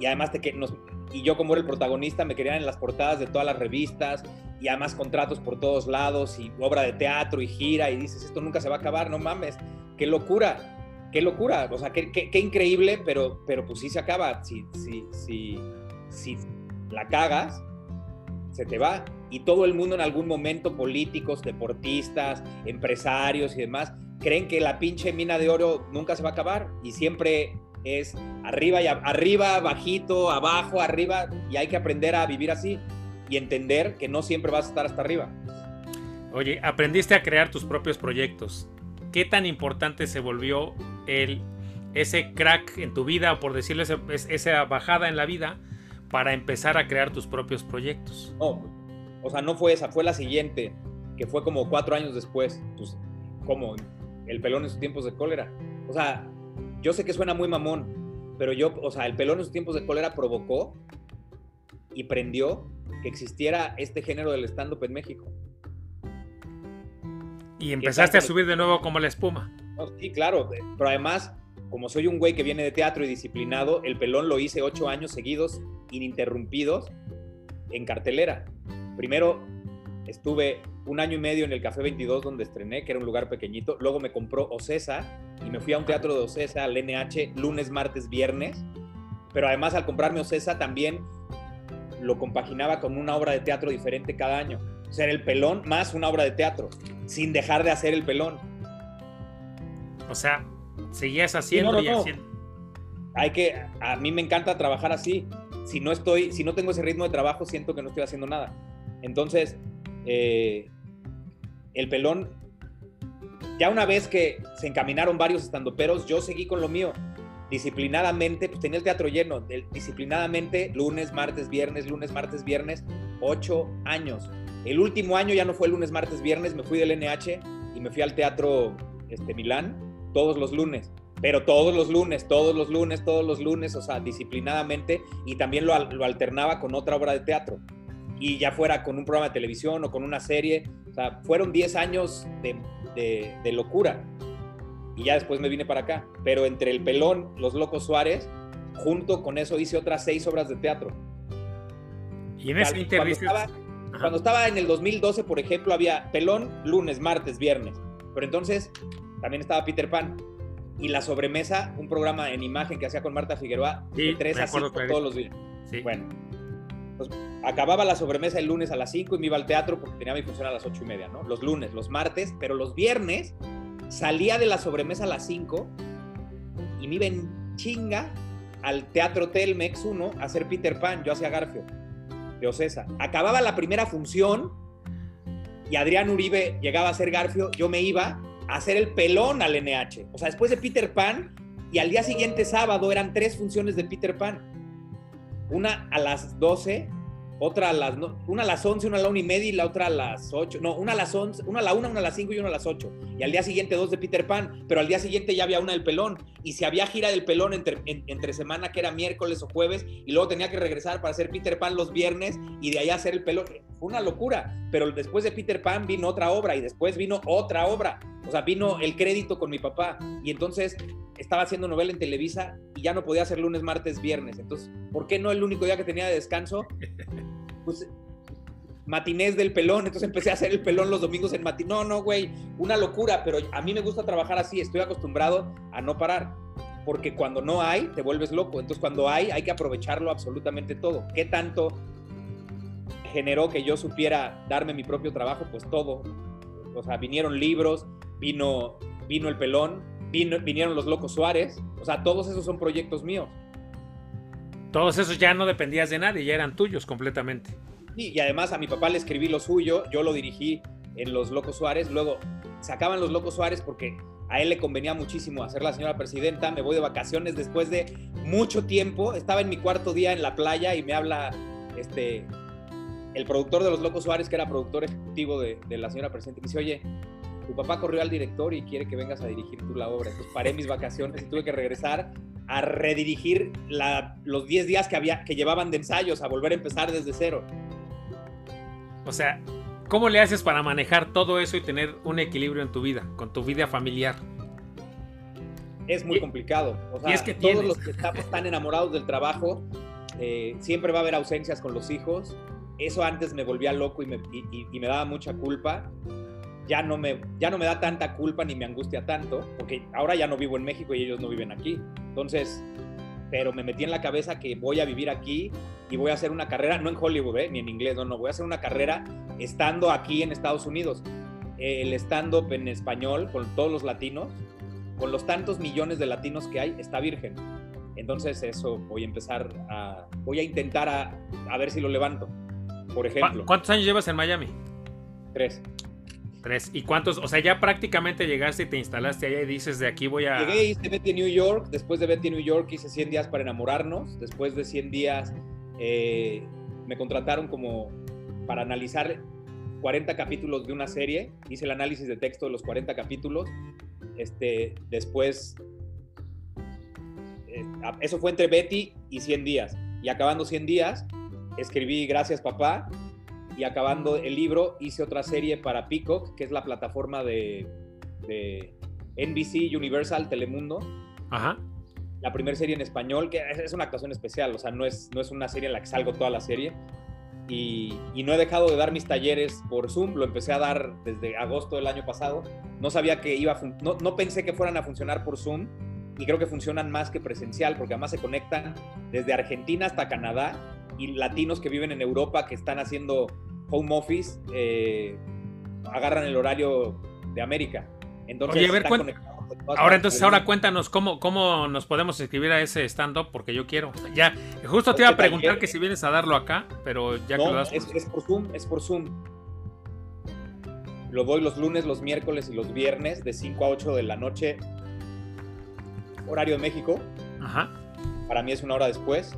y además de que nos, y yo como era el protagonista me querían en las portadas de todas las revistas y además contratos por todos lados y obra de teatro y gira y dices, esto nunca se va a acabar, no mames, qué locura, qué locura, o sea, qué, qué, increíble, pero, pero pues sí se acaba, si, si, si, si la cagas, se te va. Y todo el mundo en algún momento, políticos, deportistas, empresarios y demás, creen que la pinche mina de oro nunca se va a acabar y siempre es arriba y a, arriba, bajito, abajo, arriba y hay que aprender a vivir así y entender que no siempre vas a estar hasta arriba. Oye, aprendiste a crear tus propios proyectos. ¿Qué tan importante se volvió el, ese crack en tu vida, o por decirlo, ese, esa bajada en la vida, para empezar a crear tus propios proyectos? No, o sea, no fue esa, fue la siguiente, que fue como cuatro años después. Pues, como el pelón en sus tiempos de cólera. O sea, yo sé que suena muy mamón, pero yo, o sea, el pelón en sus tiempos de cólera provocó y prendió que existiera este género del stand-up en México. Y empezaste a subir de nuevo como la espuma. sí, claro, pero además, como soy un güey que viene de teatro y disciplinado, el pelón lo hice ocho años seguidos, ininterrumpidos, en cartelera. Primero estuve un año y medio en el Café 22 donde estrené, que era un lugar pequeñito. Luego me compró Ocesa y me fui a un teatro de Ocesa, al NH, lunes, martes, viernes. Pero además al comprarme Ocesa también lo compaginaba con una obra de teatro diferente cada año. O sea, era el pelón más una obra de teatro, sin dejar de hacer el pelón. O sea, seguías haciendo sí, no, no, y haciendo. Hay que, a mí me encanta trabajar así. Si no estoy, si no tengo ese ritmo de trabajo, siento que no estoy haciendo nada. Entonces, eh, el pelón, ya una vez que se encaminaron varios estandoperos, yo seguí con lo mío. Disciplinadamente, pues tenía el teatro lleno, disciplinadamente, lunes, martes, viernes, lunes, martes, viernes, ocho años. El último año ya no fue lunes, martes, viernes, me fui del NH y me fui al teatro este, Milán todos los lunes. Pero todos los lunes, todos los lunes, todos los lunes, o sea, disciplinadamente, y también lo, lo alternaba con otra obra de teatro y ya fuera con un programa de televisión o con una serie. O sea, fueron 10 años de, de, de, locura. Y ya después me vine para acá. Pero entre el pelón, Los Locos Suárez, junto con eso hice otras seis obras de teatro. Y en ese cuando, estaba, cuando estaba en el 2012, por ejemplo, había pelón lunes, martes, viernes. Pero entonces también estaba Peter Pan. Y la sobremesa, un programa en imagen que hacía con Marta Figueroa, sí, de 3 a 5 todos los días. Sí. Bueno, pues, acababa la sobremesa el lunes a las 5 y me iba al teatro porque tenía mi función a las 8 y media, ¿no? Los lunes, los martes, pero los viernes salía de la sobremesa a las 5 y me iba en chinga al Teatro Telmex 1 a hacer Peter Pan, yo hacía Garfio, de Ocesa. Acababa la primera función y Adrián Uribe llegaba a hacer Garfio, yo me iba a hacer el pelón al NH. O sea, después de Peter Pan y al día siguiente sábado eran tres funciones de Peter Pan una a las 12, otra a las, no, una a las 11, una a la 1 y media y la otra a las 8. No, una a las 11, una a la 1, una a las 5 y una a las 8. Y al día siguiente dos de Peter Pan, pero al día siguiente ya había una del pelón. Y si había gira del pelón entre, en, entre semana, que era miércoles o jueves, y luego tenía que regresar para hacer Peter Pan los viernes y de ahí hacer el pelón. Fue una locura. Pero después de Peter Pan vino otra obra y después vino otra obra. O sea, vino el crédito con mi papá. Y entonces estaba haciendo novela en Televisa y ya no podía hacer lunes, martes, viernes. Entonces, ¿por qué no el único día que tenía de descanso? Pues matinés del pelón, entonces empecé a hacer el pelón los domingos en matinés. No, no, güey, una locura, pero a mí me gusta trabajar así, estoy acostumbrado a no parar, porque cuando no hay, te vuelves loco. Entonces, cuando hay, hay que aprovecharlo absolutamente todo. ¿Qué tanto generó que yo supiera darme mi propio trabajo? Pues todo. O sea, vinieron libros, vino, vino el pelón, vino, vinieron los Locos Suárez, o sea, todos esos son proyectos míos. Todos esos ya no dependías de nadie, ya eran tuyos completamente. Sí, y además a mi papá le escribí lo suyo, yo lo dirigí en Los Locos Suárez, luego sacaban Los Locos Suárez porque a él le convenía muchísimo hacer la señora presidenta, me voy de vacaciones después de mucho tiempo, estaba en mi cuarto día en la playa y me habla este, el productor de Los Locos Suárez, que era productor ejecutivo de, de la señora presidenta, y me dice, oye, tu papá corrió al director y quiere que vengas a dirigir tú la obra. Entonces paré mis vacaciones y tuve que regresar a redirigir la, los 10 días que, había, que llevaban de ensayos, a volver a empezar desde cero. O sea, ¿Cómo le haces para manejar todo eso y tener un equilibrio en tu vida, con tu vida familiar? Es muy complicado. O sea, es que todos los que estamos tan enamorados del trabajo, eh, siempre va a haber ausencias con los hijos. Eso antes me volvía loco y me, y me daba mucha culpa ya no, me, ya no me da tanta culpa ni me angustia tanto, porque ahora ya no vivo en México y ellos no viven aquí. Entonces, pero me metí en la cabeza que voy a vivir aquí y voy a hacer una carrera, no en Hollywood, ¿eh? ni en inglés, no, no, voy a hacer una carrera estando aquí en Estados Unidos. El stand-up en español con todos los latinos, con los tantos millones de latinos que hay, está virgen. Entonces eso voy a empezar a, voy a intentar a, a ver si lo levanto, por ejemplo. ¿Cuántos años llevas en Miami? Tres. Tres. ¿Y cuántos? O sea, ya prácticamente llegaste y te instalaste allá y dices, de aquí voy a... Llegué, hice Betty New York, después de Betty New York hice 100 días para enamorarnos, después de 100 días eh, me contrataron como para analizar 40 capítulos de una serie, hice el análisis de texto de los 40 capítulos, este, después, eh, eso fue entre Betty y 100 días, y acabando 100 días, escribí Gracias papá, y acabando el libro hice otra serie para Peacock, que es la plataforma de, NBC, Universal, Telemundo. Ajá. La primera serie en español, que es una actuación especial, o sea, no es, no es una serie en la que salgo toda la serie. Y, no he dejado de dar mis talleres por Zoom, lo empecé a dar desde agosto del año pasado. No sabía que iba a, no, no pensé que fueran a funcionar por Zoom y creo que funcionan más que presencial porque además se conectan desde Argentina hasta Canadá y latinos que viven en Europa que están haciendo home office eh, agarran el horario de América. Entonces, Oye, a ver, ahora entonces, ahora cuéntanos cómo, cómo nos podemos escribir a ese stand-up, porque yo quiero. Ya, justo te iba a preguntar que si vienes a darlo acá, pero ya que lo das. Es, es por Zoom, es por Zoom. Lo doy los lunes, los miércoles y los viernes de 5 a 8 de la noche, horario de México. Ajá. Para mí es una hora después.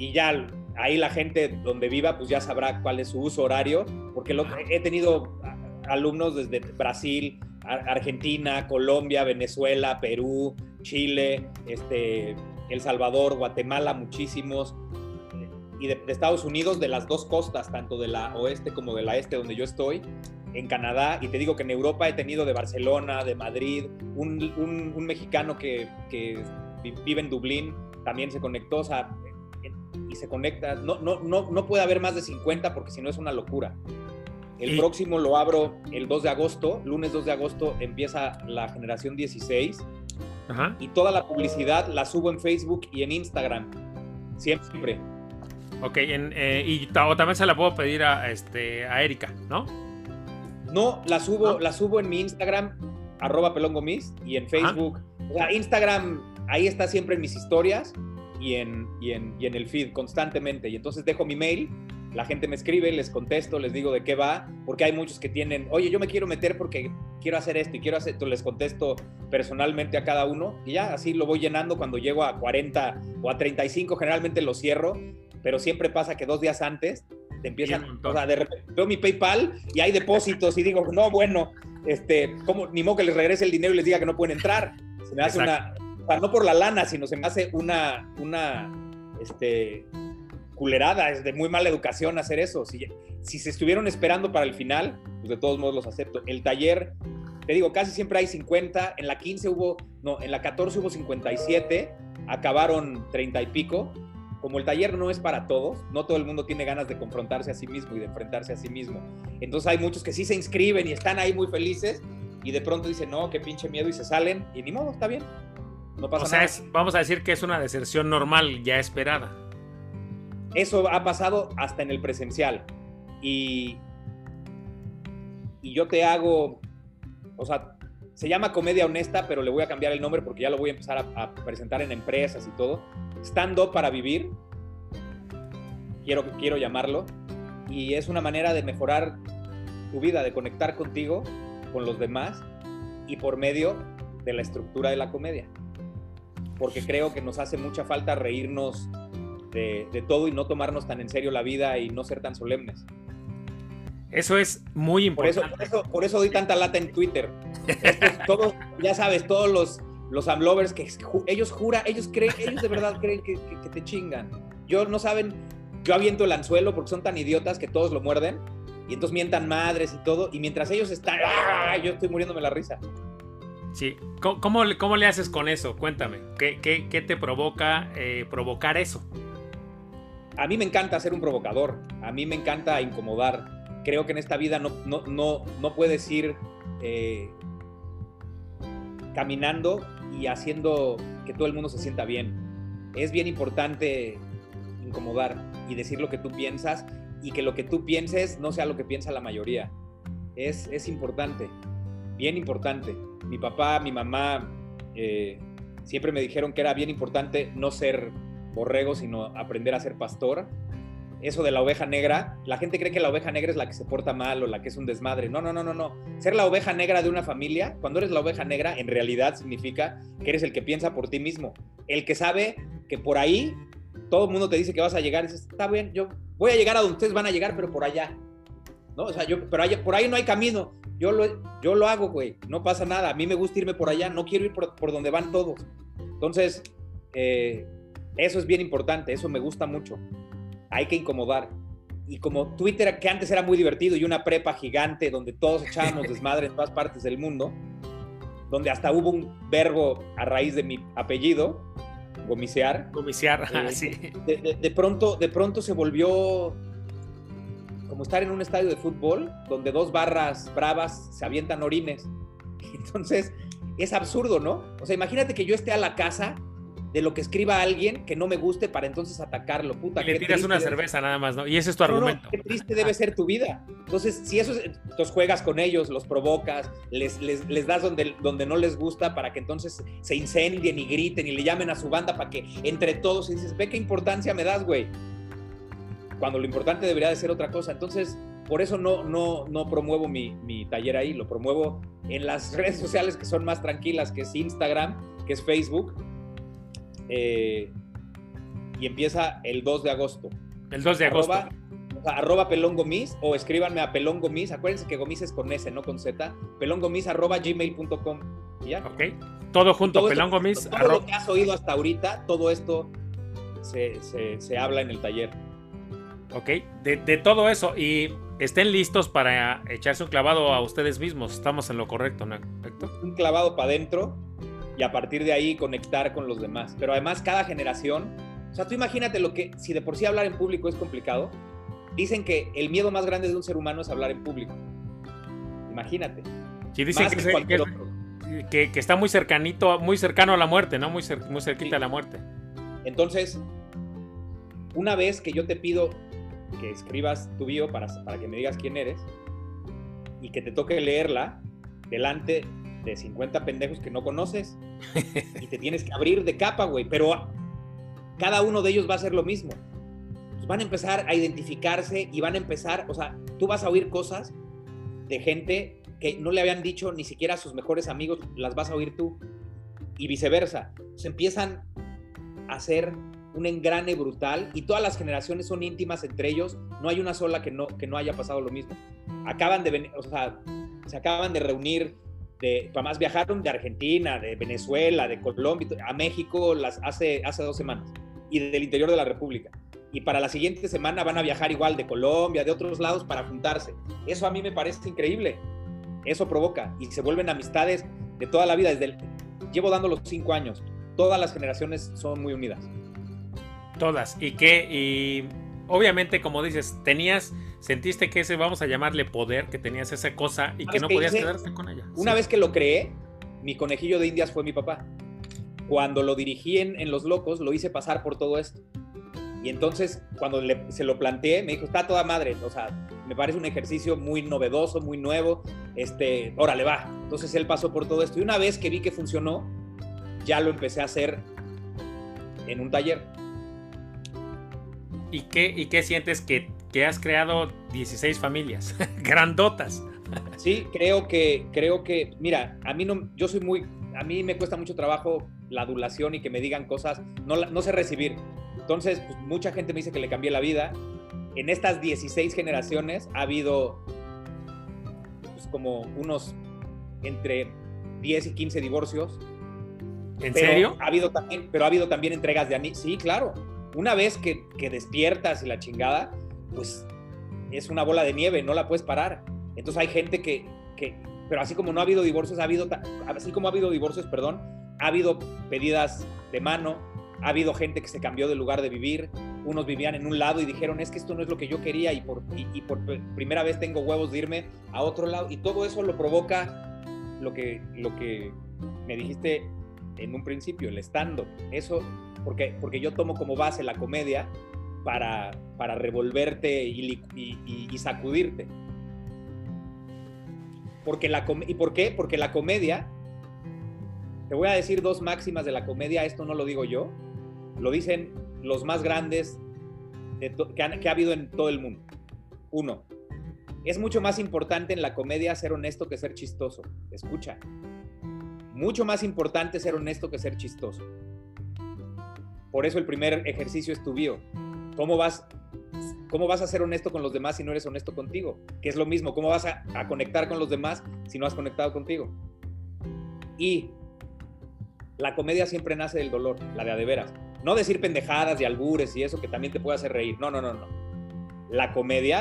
Y ya ahí la gente donde viva pues ya sabrá cuál es su uso horario, porque lo, he tenido alumnos desde Brasil, Argentina, Colombia, Venezuela, Perú, Chile, este, El Salvador, Guatemala, muchísimos, y de, Estados Unidos, de las dos costas, tanto de la oeste como de la este donde yo estoy, en Canadá, y te digo que en Europa he tenido de Barcelona, de Madrid, un, un, mexicano que, que, vive en Dublín, también se conectó, o sea, y se conecta. No, no, no, no puede haber más de 50 porque si no es una locura. El próximo lo abro el 2 de agosto, lunes 2 de agosto empieza la generación 16 y toda la publicidad la subo en Facebook y en Instagram, siempre. Ok, eh, y también se la puedo pedir a, este, a Erika, ¿no? No, la subo, la subo en mi Instagram, arroba pelongomis, y en Facebook. O sea, Instagram, ahí está siempre en mis historias y en, y en, y en el feed constantemente. Y entonces dejo mi mail, la gente me escribe, les contesto, les digo de qué va, porque hay muchos que tienen, oye, yo me quiero meter porque quiero hacer esto y quiero hacer esto, les contesto personalmente a cada uno y ya así lo voy llenando cuando llego a 40 o a 35, generalmente lo cierro, pero siempre pasa que dos días antes te empiezan, o sea, de repente veo mi PayPal y hay depósitos y digo, no, bueno, este, ¿cómo? Ni modo que les regrese el dinero y les diga que no pueden entrar. Se me hace una, no por la lana, sino se me hace una, una este, culerada, es de muy mala educación hacer eso. Si, si se estuvieron esperando para el final, pues de todos modos los acepto. El taller, te digo, casi siempre hay 50, en la 15 hubo, no, en la 14 hubo 57, acabaron 30 y pico. Como el taller no es para todos, no todo el mundo tiene ganas de confrontarse a sí mismo y de enfrentarse a sí mismo. Entonces hay muchos que sí se inscriben y están ahí muy felices y de pronto dicen, no, qué pinche miedo y se salen y ni modo, está bien o sea, vamos a decir que es una deserción normal, ya esperada. Eso ha pasado hasta en el presencial. Y, y yo te hago, o sea, se llama comedia honesta, pero le voy a cambiar el nombre porque ya lo voy a empezar a, presentar en empresas y todo. Stand up para vivir, quiero, quiero llamarlo. Y es una manera de mejorar tu vida, de conectar contigo, con los demás y por medio de la estructura de la comedia porque creo que nos hace mucha falta reírnos de, todo y no tomarnos tan en serio la vida y no ser tan solemnes. Eso es muy importante. Por eso, por eso, doy tanta lata en Twitter. todos, ya sabes, todos los, los amlovers que ellos jura, ellos creen, ellos de verdad creen que, te chingan. Yo no saben, yo aviento el anzuelo porque son tan idiotas que todos lo muerden y entonces mientan madres y todo, y mientras ellos están, ¡ah! yo estoy muriéndome la risa. Sí, ¿cómo, cómo, le- haces con eso? Cuéntame, ¿qué, qué- qué te provoca eh, provocar eso? A mí me encanta ser un provocador, a mí me encanta incomodar. Creo que en esta vida no, no, no, no puedes ir eh, caminando y haciendo que todo el mundo se sienta bien. Es bien importante incomodar y decir lo que tú piensas y que lo que tú pienses no sea lo que piensa la mayoría. Es, es importante, bien importante. Mi papá, mi mamá eh, siempre me dijeron que era bien importante no ser borrego, sino aprender a ser pastor. Eso de la oveja negra, la gente cree que la oveja negra es la que se porta mal o la que es un desmadre. No, no, no, no, no. Ser la oveja negra de una familia, cuando eres la oveja negra, en realidad significa que eres el que piensa por ti mismo. El que sabe que por ahí todo el mundo te dice que vas a llegar. Y dices, está bien, yo voy a llegar a donde ustedes van a llegar, pero por allá. ¿No? O sea, yo, pero allá- por ahí no hay camino. Yo lo, yo lo hago, güey. No pasa nada. A mí me gusta irme por allá. No quiero ir por, por donde van todos. Entonces, eh, eso es bien importante. Eso me gusta mucho. Hay que incomodar. Y como Twitter, que antes era muy divertido y una prepa gigante donde todos echábamos desmadre en todas partes del mundo, donde hasta hubo un verbo a raíz de mi apellido, gomisear, Comiciar, Eh, sí. de, de- de pronto, de pronto se volvió como estar en un estadio de fútbol donde dos barras bravas se avientan orines. Entonces, es absurdo, ¿no? O sea, imagínate que yo esté a la casa de lo que escriba alguien que no me guste para entonces atacarlo. Puta, Y le tiras una cerveza nada más, ¿no? Y ese es tu no, no, argumento. qué triste debe ser tu vida. Entonces, si eso es, entonces juegas con ellos, los provocas, les, les, les das donde, donde no les gusta para que entonces se incendien y griten y le llamen a su banda para que entre todos y dices, ve qué importancia me das, güey. Cuando lo importante debería de ser otra cosa. Entonces, por eso no, no, no promuevo mi, mi taller ahí, lo promuevo en las redes sociales que son más tranquilas, que es Instagram, que es Facebook. Eh, y empieza el 2 de agosto El 2 de agosto. arroba, o sea, arroba pelón gomis o escríbanme a pelón gomis. Acuérdense que gomis es con S, no con Z. Pelón gomis arroba gmail.com. ¿Y ya? Ok. Todo junto, Todo esto- Pelón Gomis. Todo lo que has oído hasta ahorita, todo esto se, se- se habla en el taller. Ok. De, de todo eso. Y estén listos para echarse un clavado a ustedes mismos. Estamos en lo correcto, ¿no? Un clavado para adentro y a partir de ahí conectar con los demás. Pero además, cada generación. O sea, tú imagínate lo que, si de por sí hablar en público es complicado, dicen que el miedo más grande de un ser humano es hablar en público. Imagínate. Sí, dicen que, que que- otro. que- que está muy cercanito, muy cercano a la muerte, ¿no? Muy, cer- muy cerquita Sí. a la muerte. Entonces, una vez que yo te pido que escribas tu bio para, para que me digas quién eres y que te toque leerla delante de 50 pendejos que no conoces y te tienes que abrir de capa, güey, pero cada uno de ellos va a hacer lo mismo. Pues van a empezar a identificarse y van a empezar, o sea, tú vas a oír cosas de gente que no le habían dicho ni siquiera a sus mejores amigos, las vas a oír tú y viceversa. Se empiezan a hacer un engrane brutal y todas las generaciones son íntimas entre ellos. No hay una sola que no, que no haya pasado lo mismo. Acaban de, ven- o sea, se acaban de reunir, de, además viajaron de Argentina, de Venezuela, de Colombia, a México hace, hace dos semanas y del interior de la República. Y para la siguiente semana van a viajar igual de Colombia, de otros lados para juntarse. Eso a mí me parece increíble. Eso provoca y se vuelven amistades de toda la vida. Desde el- llevo dando los cinco años. Todas las generaciones son muy unidas. Todas. Y que, y obviamente, como dices, tenías, sentiste que ese, vamos a llamarle poder, que tenías esa cosa y que ¿Sabes no qué podías hice? quedarte con ella. Una Sí. vez que lo creé, mi conejillo de indias fue mi papá. Cuando lo dirigí en, en Los Locos, lo hice pasar por todo esto. Y entonces, cuando le- se lo planteé, me dijo, está toda madre. O sea, me parece un ejercicio muy novedoso, muy nuevo. Este, órale, va. Entonces él pasó por todo esto. Y una vez que vi que funcionó, ya lo empecé a hacer en un taller. ¿Y qué, y qué sientes que, que has creado 16 familias grandotas? Sí, creo que, creo que, mira, a mí no, yo soy muy, a mí me cuesta mucho trabajo la adulación y que me digan cosas, no, no sé recibir. Entonces, pues, mucha gente me dice que le cambié la vida. En estas 16 generaciones ha habido pues, como unos entre 10 y 15 divorcios. ¿En Pero serio? Ha habido también, pero ha habido también entregas de anillos. Sí, claro. Una vez que, que despiertas y la chingada, pues es una bola de nieve, no la puedes parar. Entonces hay gente que, que, pero así como no ha habido divorcios, ha habido, así como ha habido divorcios, perdón, ha habido pedidas de mano, ha habido gente que se cambió de lugar de vivir, unos vivían en un lado y dijeron, es que esto no es lo que yo quería y por, y, por primera vez tengo huevos de irme a otro lado. Y todo eso lo provoca lo que, lo que me dijiste en un principio, el estando. Eso, porque, porque yo tomo como base la comedia para, para revolverte y, sacudirte. Porque la, ¿Y por qué? Porque la comedia, te voy a decir dos máximas de la comedia, esto no lo digo yo, lo dicen los más grandes que, ha habido en todo el mundo. Uno, es mucho más importante en la comedia ser honesto que ser chistoso. Escucha, mucho más importante ser honesto que ser chistoso. Por eso el primer ejercicio es tu bio. ¿Cómo vas, ¿Cómo vas a ser honesto con los demás si no eres honesto contigo? Que es lo mismo, ¿cómo vas a, conectar con los demás si no has conectado contigo? Y la comedia siempre nace del dolor, la de a de veras. No decir pendejadas y albures y eso que también te puede hacer reír. No, no, no, no. La comedia,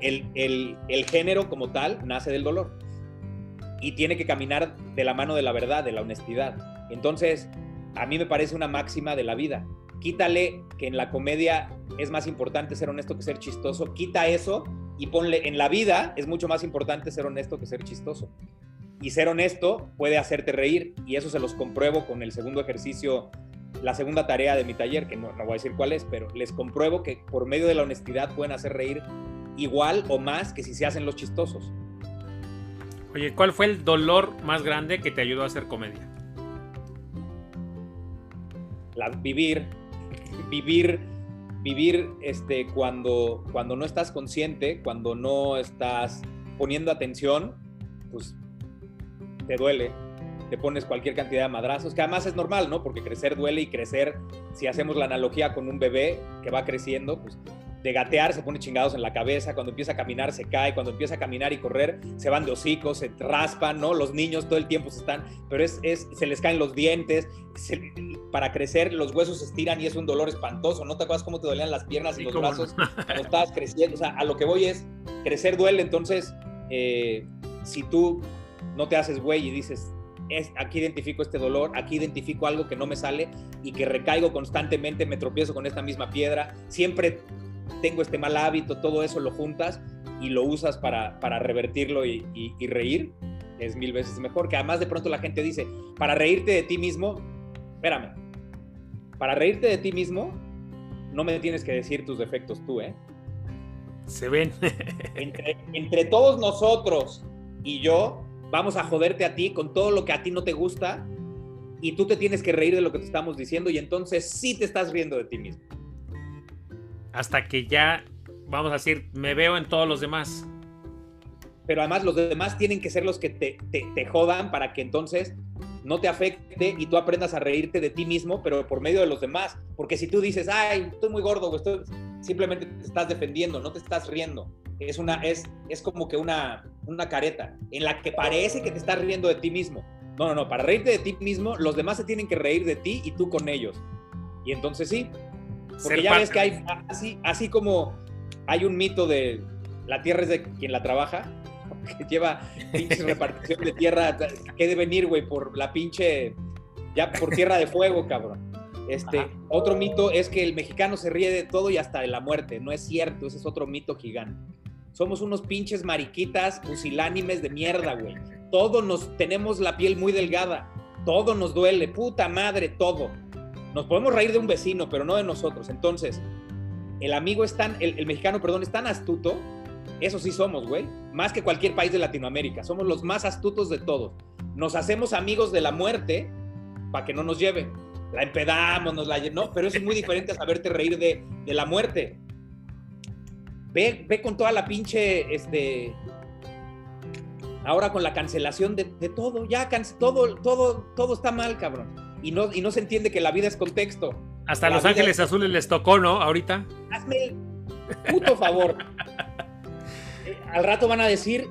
el, género como tal, nace del dolor. Y tiene que caminar de la mano de la verdad, de la honestidad. Entonces, a mí me parece una máxima de la vida. Quítale que en la comedia es más importante ser honesto que ser chistoso. Quita eso y ponle en la vida es mucho más importante ser honesto que ser chistoso. Y ser honesto puede hacerte reír. Y eso se los compruebo con el segundo ejercicio la segunda tarea de mi taller, que no, voy a decir cuál es, pero les compruebo que por medio de la honestidad pueden hacer reír igual o más que si se hacen los chistosos. Oye, ¿cuál fue el dolor más grande que te ayudó a hacer comedia? Vivir, vivir, vivir este, cuando, cuando no estás consciente, cuando no estás poniendo atención, pues te duele, te pones cualquier cantidad de madrazos, que además es normal, ¿no? Porque crecer duele y crecer, si hacemos la analogía con un bebé que va creciendo, pues de gatear se pone chingados en la cabeza, cuando empieza a caminar se cae, cuando empieza a caminar y correr se van de hocicos, se raspan, ¿no? Los niños todo el tiempo se están, pero es, es se les caen los dientes, para crecer los huesos se estiran y es un dolor espantoso, ¿no te acuerdas cómo te dolían las piernas y los brazos cuando estabas creciendo? O sea, a lo que voy es, crecer duele, entonces, eh, si tú no te haces güey y dices, aquí identifico este dolor, aquí identifico algo que no me sale y que recaigo constantemente, me tropiezo con esta misma piedra, siempre tengo este mal hábito, todo eso lo juntas y lo usas para, para revertirlo y, reír, es mil veces mejor. Que además de pronto la gente dice, para reírte de ti mismo, espérame, para reírte de ti mismo, no me tienes que decir tus defectos tú, ¿eh? Se ven. entre, entre todos nosotros y yo, vamos a joderte a ti con todo lo que a ti no te gusta y tú te tienes que reír de lo que te estamos diciendo y entonces sí te estás riendo de ti mismo. Hasta que ya, vamos a decir, me veo en todos los demás. Pero además los demás tienen que ser los que te, te, jodan para que entonces no te afecte y tú aprendas a reírte de ti mismo, pero por medio de los demás. Porque si tú dices, ay, estoy muy gordo, estoy... simplemente te estás defendiendo, no te estás riendo es, una, es, es como que una, una careta en la que parece que te estás riendo de ti mismo. No, no, no, para reírte de ti mismo, los demás se tienen que reír de ti y tú con ellos. Y entonces sí, porque ya ves que hay, así, así como hay un mito de la tierra es de quien la trabaja, que lleva pinche repartición de tierra, que de venir, güey, por la pinche, ya por tierra de fuego, cabrón. Este, otro mito es que el mexicano se ríe de todo y hasta de la muerte. No es cierto, ese es otro mito gigante. Somos unos pinches mariquitas pusilánimes de mierda, güey. Todos nos tenemos la piel muy delgada. Todo nos duele. Puta madre, todo. Nos podemos reír de un vecino, pero no de nosotros. Entonces, el amigo es tan, el, mexicano, perdón, es tan astuto. Eso sí somos, güey. Más que cualquier país de Latinoamérica. Somos los más astutos de todos. Nos hacemos amigos de la muerte para que no nos lleve. La empedamos, nos la no, pero eso es muy diferente a saberte reír de, de la muerte. Ve, con toda la pinche, este, ahora con la cancelación de, todo, ya todo, todo, todo está mal, cabrón. Y no, y no se entiende que la vida es contexto. Hasta Los Ángeles Azules les tocó, ¿no? Ahorita. Hazme el puto favor. Eh, al rato van a decir,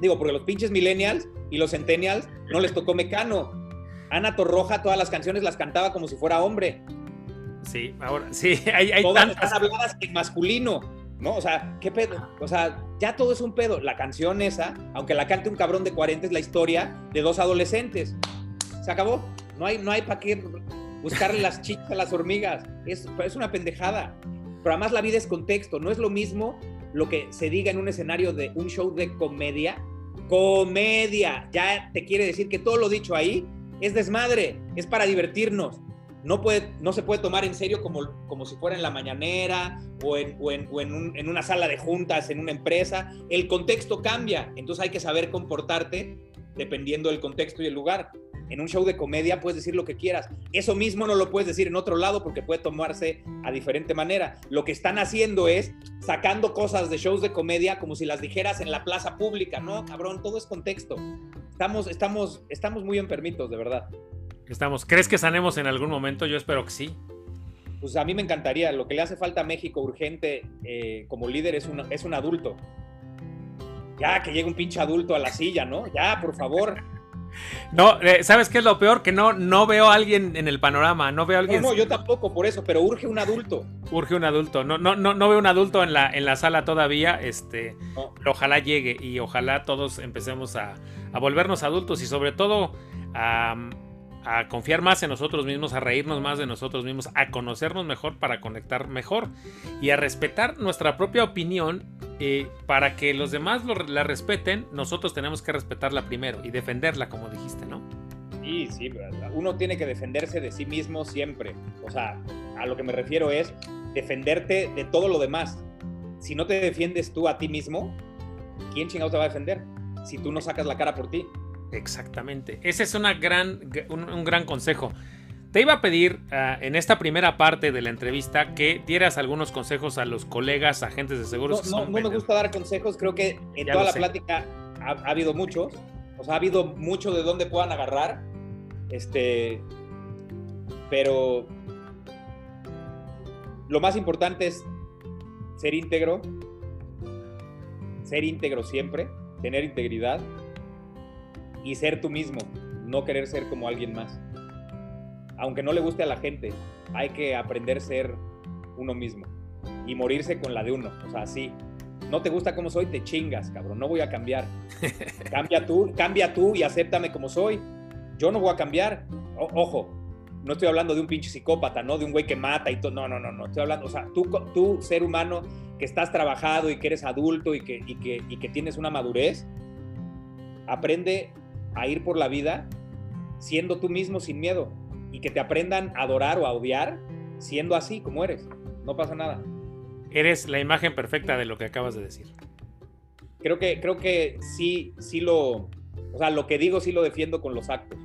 digo, porque los pinches millennials y los centennials no les tocó Mecano. Ana Torroja todas las canciones las cantaba como si fuera hombre. Sí, ahora sí, hay, hay Todas tantas. habladas en masculino ¿no? O sea, ¿qué pedo? O sea, ya todo es un pedo. La canción esa, aunque la cante un cabrón de 40, es la historia de dos adolescentes. Se acabó. No hay, no hay para qué buscarle las chichas a las hormigas. Es, es una pendejada. Pero además la vida es contexto. No es lo mismo lo que se diga en un escenario de un show de comedia. Comedia. Ya te quiere decir que todo lo dicho ahí es desmadre. Es para divertirnos no, puede, no se puede tomar en serio como, como si fuera en la mañanera o, en, en, una sala de juntas, en una empresa. El contexto cambia, entonces hay que saber comportarte dependiendo del contexto y el lugar. En un show de comedia puedes decir lo que quieras. Eso mismo no lo puedes decir en otro lado porque puede tomarse a diferente manera. Lo que están haciendo es sacando cosas de shows de comedia como si las dijeras en la plaza pública. No, cabrón, todo es contexto. Estamos, estamos, estamos muy enfermitos, de verdad. Estamos. ¿Crees que sanemos en algún momento? Yo espero que sí. Pues a mí me encantaría. Lo que le hace falta a México urgente eh, como líder es un, es un adulto. Ya, que llegue un pinche adulto a la silla, ¿no? Ya, por favor. No, eh, ¿sabes qué es lo peor? Que no, no veo a alguien en el panorama, no veo a alguien... No, no, yo tampoco por eso, pero urge un adulto. Urge un adulto, no, no, no, no veo un adulto en la, en la sala todavía, este, ojalá llegue y ojalá todos empecemos a, a volvernos adultos y sobre todo a a confiar más en nosotros mismos, a reírnos más de nosotros mismos, a conocernos mejor para conectar mejor y a respetar nuestra propia opinión eh, para que los demás la respeten, nosotros tenemos que respetarla primero y defenderla, como dijiste, ¿no? Sí, sí, uno tiene que defenderse de sí mismo siempre. O sea, a lo que me refiero es defenderte de todo lo demás. Si no te defiendes tú a ti mismo, ¿quién chingado te va a defender? Si tú no sacas la cara por ti. Exactamente. Ese es una gran, un, gran consejo. Te iba a pedir ah, en esta primera parte de la entrevista que dieras algunos consejos a los colegas, agentes de seguros. No, no, me gusta dar consejos, creo que en toda la plática ha, habido muchos, o sea, ha habido mucho de dónde puedan agarrar, este, pero lo más importante es ser íntegro, ser íntegro siempre, tener integridad y ser tú mismo, no querer ser como alguien más. Aunque no le guste a la gente, hay que aprender a ser uno mismo y morirse con la de uno. O sea, sí. No te gusta como soy, te chingas, cabrón. No voy a cambiar. Cambia tú, cambia tú y acéptame como soy. Yo no voy a cambiar. ojo, no estoy hablando de un pinche psicópata, ¿no? De un güey que mata y todo. No, no, no, no. Estoy hablando, o sea, tú, tú ser humano que estás trabajado y que eres adulto y que, y que, y que tienes una madurez, aprende a ir por la vida siendo tú mismo sin miedo y que te aprendan a adorar o a odiar siendo así como eres. No pasa nada. Eres la imagen perfecta de lo que acabas de decir. Creo que, creo que sí, sí lo, o sea, lo que digo sí lo defiendo con los actos.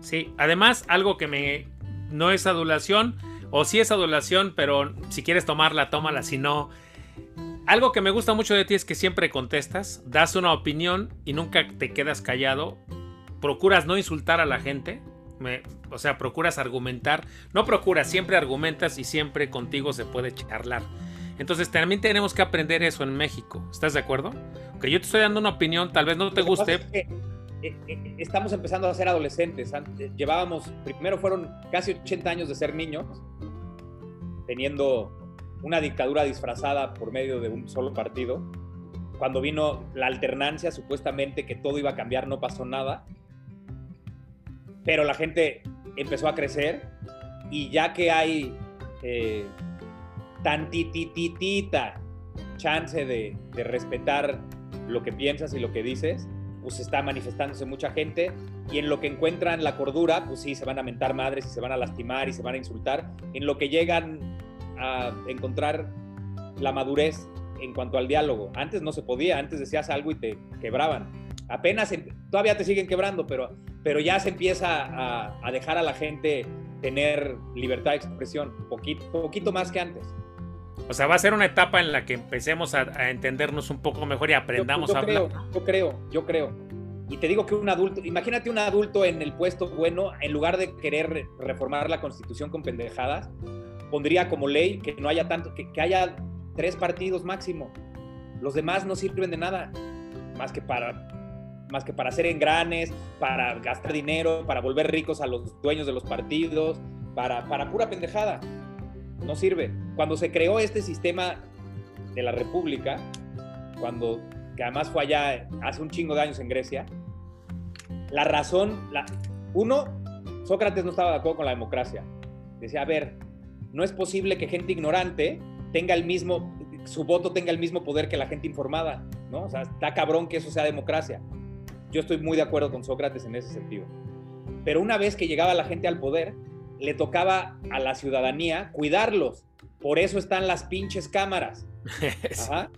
Sí, además algo que me no es adulación o sí es adulación, pero si quieres tomarla, tómala, si no, algo que me gusta mucho de ti es que siempre contestas, das una opinión y nunca te quedas callado. Procuras no insultar a la gente. o sea, procuras argumentar. No procuras, siempre argumentas y siempre contigo se puede charlar. Entonces también tenemos que aprender eso en México. ¿Estás de acuerdo? Que yo te estoy dando una opinión, tal vez no te guste. Eh, eh, estamos empezando a ser adolescentes. Llevábamos, primero fueron casi 80 años de ser niños, teniendo una dictadura disfrazada por medio de un solo partido. Cuando vino la alternancia, supuestamente que todo iba a cambiar, no pasó nada. Pero la gente empezó a crecer y ya que hay eh, chance de, de respetar lo que piensas y lo que dices, pues está manifestándose mucha gente y en lo que encuentran la cordura, pues sí, se van a mentar madres y se van a lastimar y se van a insultar. En lo que llegan a encontrar la madurez en cuanto al diálogo. Antes no se podía, antes decías algo y te quebraban. Apenas, em, todavía te siguen quebrando, pero, pero ya se empieza a, dejar a la gente tener libertad de expresión, poquito, poquito más que antes. O sea, va a ser una etapa en la que empecemos a, entendernos un poco mejor y aprendamos yo, a hablar. Yo creo, yo creo. Y te digo que un adulto, imagínate un adulto en el puesto bueno, en lugar de querer reformar la constitución con pendejadas, pondría como ley que no haya tanto, que, haya tres partidos máximo. Los demás no sirven de nada, más que para más que para hacer engranes, para gastar dinero, para volver ricos a los dueños de los partidos, para, para pura pendejada. No sirve. Cuando se creó este sistema de la República, cuando, que además fue allá hace un chingo de años en Grecia, la razón, uno, Sócrates no estaba de acuerdo con la democracia. Decía, a ver, no es posible que gente ignorante tenga el mismo, su voto tenga el mismo poder que la gente informada, ¿no? O sea, está cabrón que eso sea democracia. Yo estoy muy de acuerdo con Sócrates en ese sentido. Pero una vez que llegaba la gente al poder, le tocaba a la ciudadanía cuidarlos. Por eso están las pinches cámaras.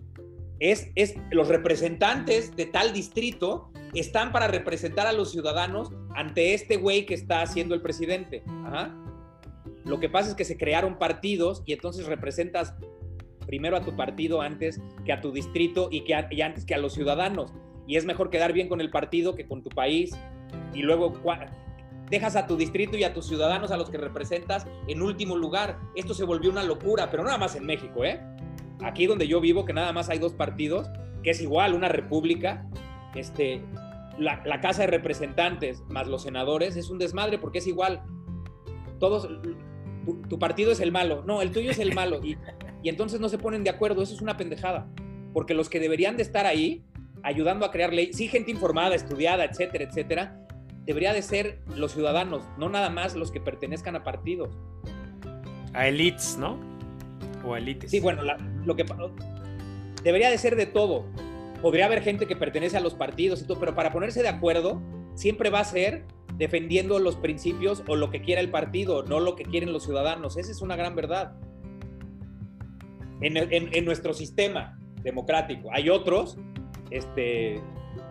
Es, es, los representantes de tal distrito están para representar a los ciudadanos ante este güey que está haciendo el presidente. Lo que pasa es que se crearon partidos y entonces representas primero a tu partido antes que a tu distrito y, que antes que a los ciudadanos. Y es mejor quedar bien con el partido que con tu país. Y luego dejas a tu distrito y a tus ciudadanos a los que representas en último lugar. Esto se volvió una locura, pero nada más en México, ¿eh? Aquí donde yo vivo, que nada más hay dos partidos, que es igual una república, este, la, Casa de Representantes más los senadores es un desmadre porque es igual. Todos, tu, partido es el malo, no, el tuyo es el malo. Y, y entonces no se ponen de acuerdo, eso es una pendejada. Porque los que deberían de estar ahí, ayudando a crear ley, sí, gente informada, estudiada, etcétera, etcétera, debería de ser los ciudadanos, no nada más los que pertenezcan a partidos. A elites, ¿no? O a elites. Sí, bueno, lo que debería de ser de todo. Podría haber gente que pertenece a los partidos y todo, pero para ponerse de acuerdo siempre va a ser defendiendo los principios o lo que quiera el partido, no lo que quieren los ciudadanos. Esa es una gran verdad. En, en nuestro sistema democrático. Hay otros este,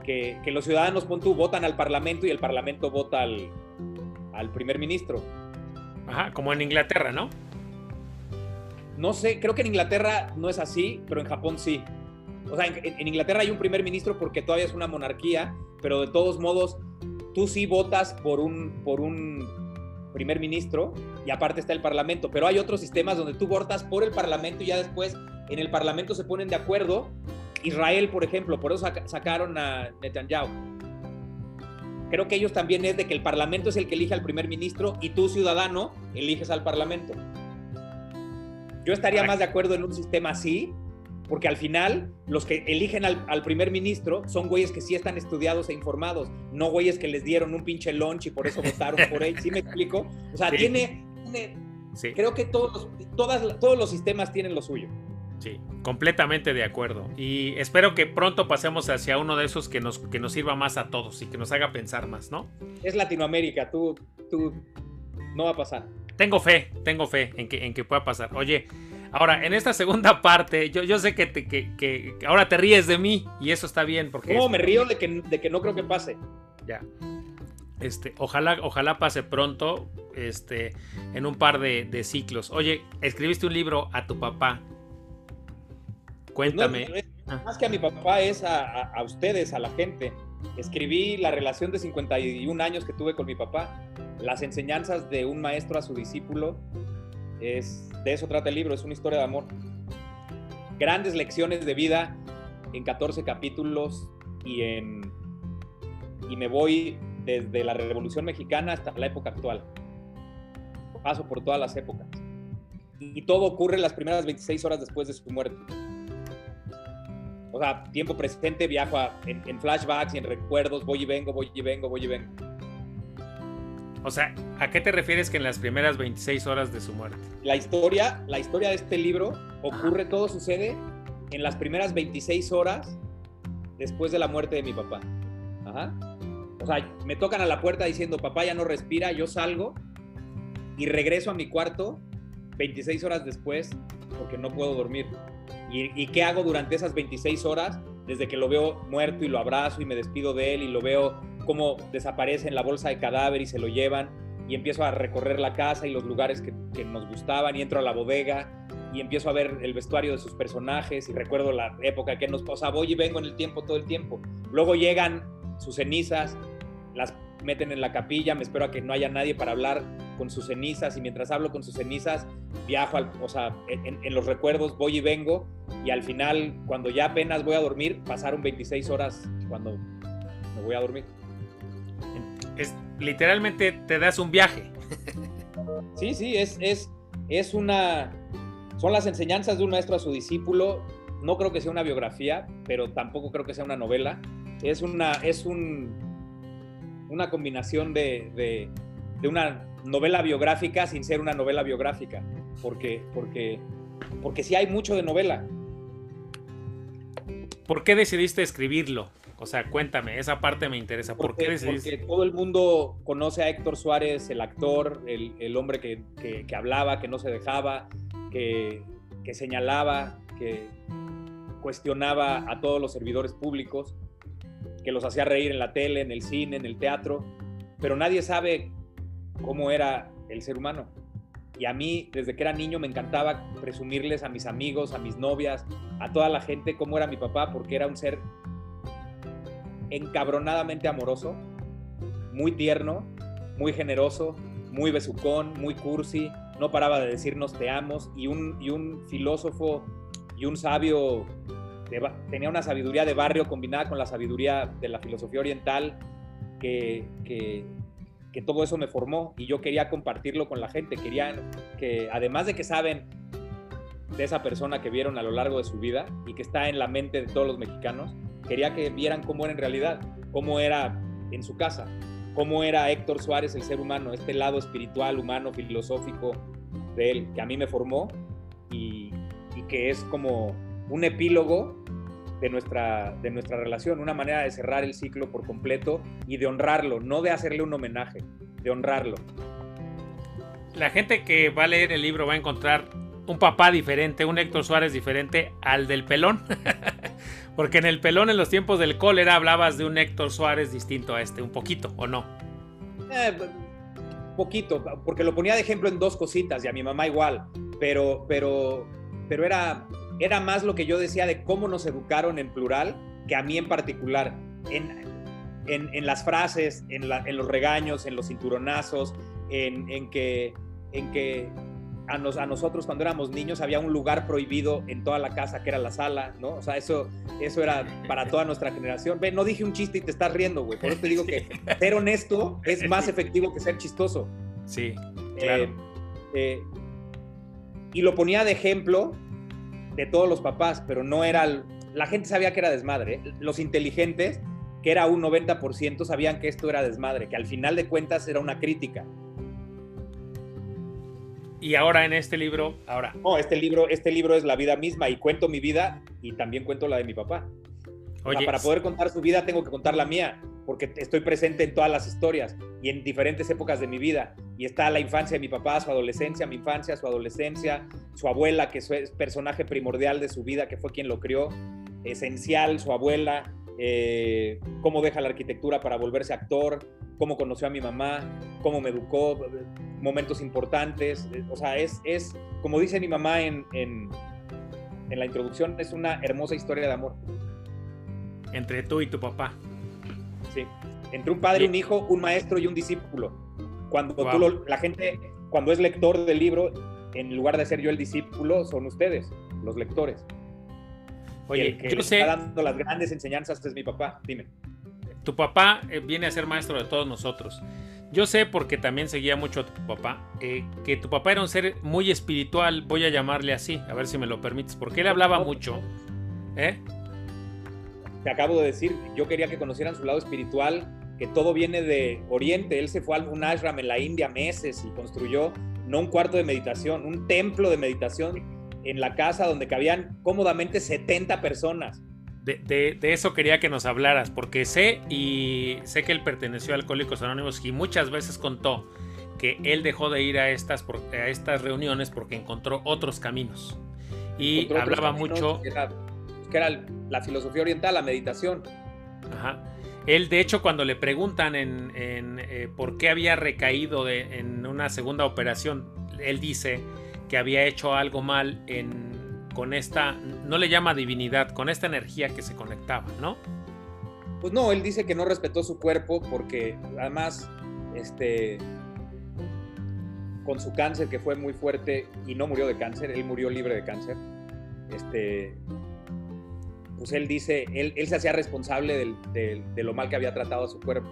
que, los ciudadanos, pon votan al Parlamento y el Parlamento vota al, al primer ministro. Ajá, como en Inglaterra, ¿no? No sé, creo que en Inglaterra no es así, pero en Japón sí. O sea, en, Inglaterra hay un primer ministro porque todavía es una monarquía, pero de todos modos, tú sí votas por un, por un primer ministro y aparte está el Parlamento. Pero hay otros sistemas donde tú votas por el Parlamento y ya después en el Parlamento se ponen de acuerdo Israel, por ejemplo, por eso sacaron a Netanyahu. Creo que ellos también es de que el Parlamento es el que elige al primer ministro y tú, ciudadano, eliges al Parlamento. Yo estaría más de acuerdo en un sistema así, porque al final los que eligen al, primer ministro son güeyes que sí están estudiados e informados, no güeyes que les dieron un pinche lunch y por eso votaron por él. ¿Sí me explico? O sea, tiene, creo que todos, todas, todos los sistemas tienen lo suyo. Sí, completamente de acuerdo. Y espero que pronto pasemos hacia uno de esos que nos, que nos sirva más a todos y que nos haga pensar más, ¿no? Es Latinoamérica, tú, tú no va a pasar. Tengo fe, tengo fe en que, en que pueda pasar. Oye, ahora, en esta segunda parte, yo, yo sé que, te, que, ahora te ríes de mí y eso está bien. Porque no, me río de que, de que no creo que pase. Ya. Este, ojalá, ojalá pase pronto, este, en un par de, de ciclos. Oye, escribiste un libro a tu papá. Cuéntame. Ah. más que a mi papá es a, ustedes, a la gente. Escribí la relación de 51 años que tuve con mi papá, las enseñanzas de un maestro a su discípulo. Es, de eso trata el libro, es una historia de amor. Grandes lecciones de vida en 14 capítulos y, en, y me voy desde la Revolución Mexicana hasta la época actual. Paso por todas las épocas. Y todo ocurre las primeras 26 horas después de su muerte o sea, tiempo presente, viajo en, flashbacks y en recuerdos, voy y vengo, voy y vengo, voy y vengo. O sea, ¿a qué te refieres que en las primeras 26 horas de su muerte? La historia, la historia de este libro ocurre, todo sucede en las primeras 26 horas después de la muerte de mi papá. Ajá. O sea, me tocan a la puerta diciendo, papá ya no respira, yo salgo y regreso a mi cuarto 26 horas después porque no puedo dormir. ¿Y, qué hago durante esas 26 horas? Desde que lo veo muerto y lo abrazo y me despido de él y lo veo cómo desaparece en la bolsa de cadáver y se lo llevan y empiezo a recorrer la casa y los lugares que, nos gustaban y entro a la bodega y empiezo a ver el vestuario de sus personajes y recuerdo la época que nos... Sea, voy y vengo en el tiempo todo el tiempo. Luego llegan sus cenizas, las meten en la capilla, me espero a que no haya nadie para hablar con sus cenizas y mientras hablo con sus cenizas viajo, al, o sea, en, los recuerdos voy y vengo y al final cuando ya apenas voy a dormir pasaron 26 horas cuando me voy a dormir. Es, literalmente te das un viaje. Sí, sí, es, es, es una... Son las enseñanzas de un maestro a su discípulo no creo que sea una biografía, pero tampoco creo que sea una novela. Es una, es un, una combinación de, de, de una novela biográfica sin ser una novela biográfica, porque, porque, porque sí hay mucho de novela. ¿Por qué decidiste escribirlo? O sea, cuéntame, esa parte me interesa. ¿Por porque, qué decidiste? Porque todo el mundo conoce a Héctor Suárez, el actor, el, el hombre que, que, que, hablaba, que no se dejaba, que, que señalaba, que cuestionaba a todos los servidores públicos, que los hacía reír en la tele, en el cine, en el teatro, pero nadie sabe cómo era el ser humano. Y a mí, desde que era niño, me encantaba presumirles a mis amigos, a mis novias, a toda la gente cómo era mi papá, porque era un ser encabronadamente amoroso, muy tierno, muy generoso, muy besucón, muy cursi, no paraba de decirnos te amos y un, y un filósofo y un sabio, tenía una sabiduría de barrio combinada con la sabiduría de la filosofía oriental que, que, que todo eso me formó y yo quería compartirlo con la gente, quería que además de que saben de esa persona que vieron a lo largo de su vida y que está en la mente de todos los mexicanos, quería que vieran cómo era en realidad, cómo era en su casa, cómo era Héctor Suárez el ser humano, este lado espiritual, humano, filosófico de él, que a mí me formó y, que es como un epílogo de nuestra, de nuestra relación, una manera de cerrar el ciclo por completo y de honrarlo, no de hacerle un homenaje, de honrarlo. La gente que va a leer el libro va a encontrar un papá diferente, un Héctor Suárez diferente al del pelón. Porque en el pelón, en los tiempos del cólera, hablabas de un Héctor Suárez distinto a este, un poquito, ¿o no? Eh, poquito, porque lo ponía de ejemplo en dos cositas y a mi mamá igual, pero, pero, pero era, era más lo que yo decía de cómo nos educaron en plural que a mí en particular. En, en, en las frases, en, la, en, los regaños, en los cinturonazos, en, en que, en que a, nos, a, nosotros cuando éramos niños había un lugar prohibido en toda la casa que era la sala, ¿no? O sea, eso, eso era para toda nuestra generación. Ve, no dije un chiste y te estás riendo, güey. Por eso te digo que ser honesto es más efectivo que ser chistoso. Sí, claro. Eh, eh, y lo ponía de ejemplo de todos los papás, pero no era... La gente sabía que era desmadre. ¿eh? Los inteligentes, que era un 90%, sabían que esto era desmadre, que al final de cuentas era una crítica. Y ahora en este libro, ahora. No, este libro, este libro es la vida misma y cuento mi vida y también cuento la de mi papá. Oye, o sea, para poder contar su vida tengo que contar la mía, porque estoy presente en todas las historias y en diferentes épocas de mi vida. Y está la infancia de mi papá, su adolescencia, mi infancia, su adolescencia, su abuela, que es personaje primordial de su vida, que fue quien lo crió, esencial, su abuela, eh, cómo deja la arquitectura para volverse actor, cómo conoció a mi mamá, cómo me educó, momentos importantes. O sea, es, es como dice mi mamá en, en, en la introducción, es una hermosa historia de amor. Entre tú y tu papá. Sí, entre un padre, un hijo, un maestro y un discípulo. Cuando wow. tú lo, la gente, cuando es lector del libro, en lugar de ser yo el discípulo, son ustedes, los lectores. Oye, el que yo sé. Está dando las grandes enseñanzas es mi papá. Dime. Tu papá eh, viene a ser maestro de todos nosotros. Yo sé, porque también seguía mucho a tu papá, eh, que tu papá era un ser muy espiritual, voy a llamarle así, a ver si me lo permites, porque él hablaba mucho. ¿Eh? Te acabo de decir, yo quería que conocieran su lado espiritual, que todo viene de Oriente. Él se fue a un ashram en la India meses y construyó no un cuarto de meditación, un templo de meditación en la casa donde cabían cómodamente 70 personas. De, de, de, eso quería que nos hablaras, porque sé y sé que él perteneció a Alcohólicos Anónimos y muchas veces contó que él dejó de ir a estas, a estas reuniones porque encontró otros caminos. Y hablaba caminos mucho... Que era, que era, la filosofía oriental, la meditación. Ajá. Él, de hecho, cuando le preguntan en, en eh, por qué había recaído de, en una segunda operación, él dice que había hecho algo mal en con esta, no le llama divinidad, con esta energía que se conectaba, ¿no? Pues no, él dice que no respetó su cuerpo porque además, este, con su cáncer que fue muy fuerte y no murió de cáncer, él murió libre de cáncer, este, pues él dice, él, él se hacía responsable del, de lo mal que había tratado a su cuerpo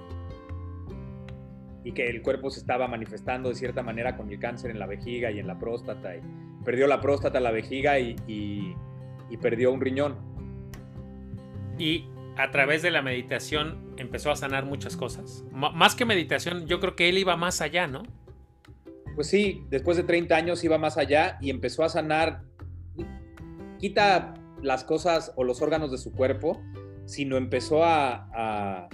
y que el cuerpo se estaba manifestando de cierta manera con el cáncer en la vejiga y en la próstata. Y perdió la próstata, la vejiga y, y, y perdió un riñón. Y a través de la meditación empezó a sanar muchas cosas. más que meditación, yo creo que él iba más allá, ¿no? Pues sí, después de 30 años iba más allá y empezó a sanar, quita las cosas o los órganos de su cuerpo, sino empezó a, a,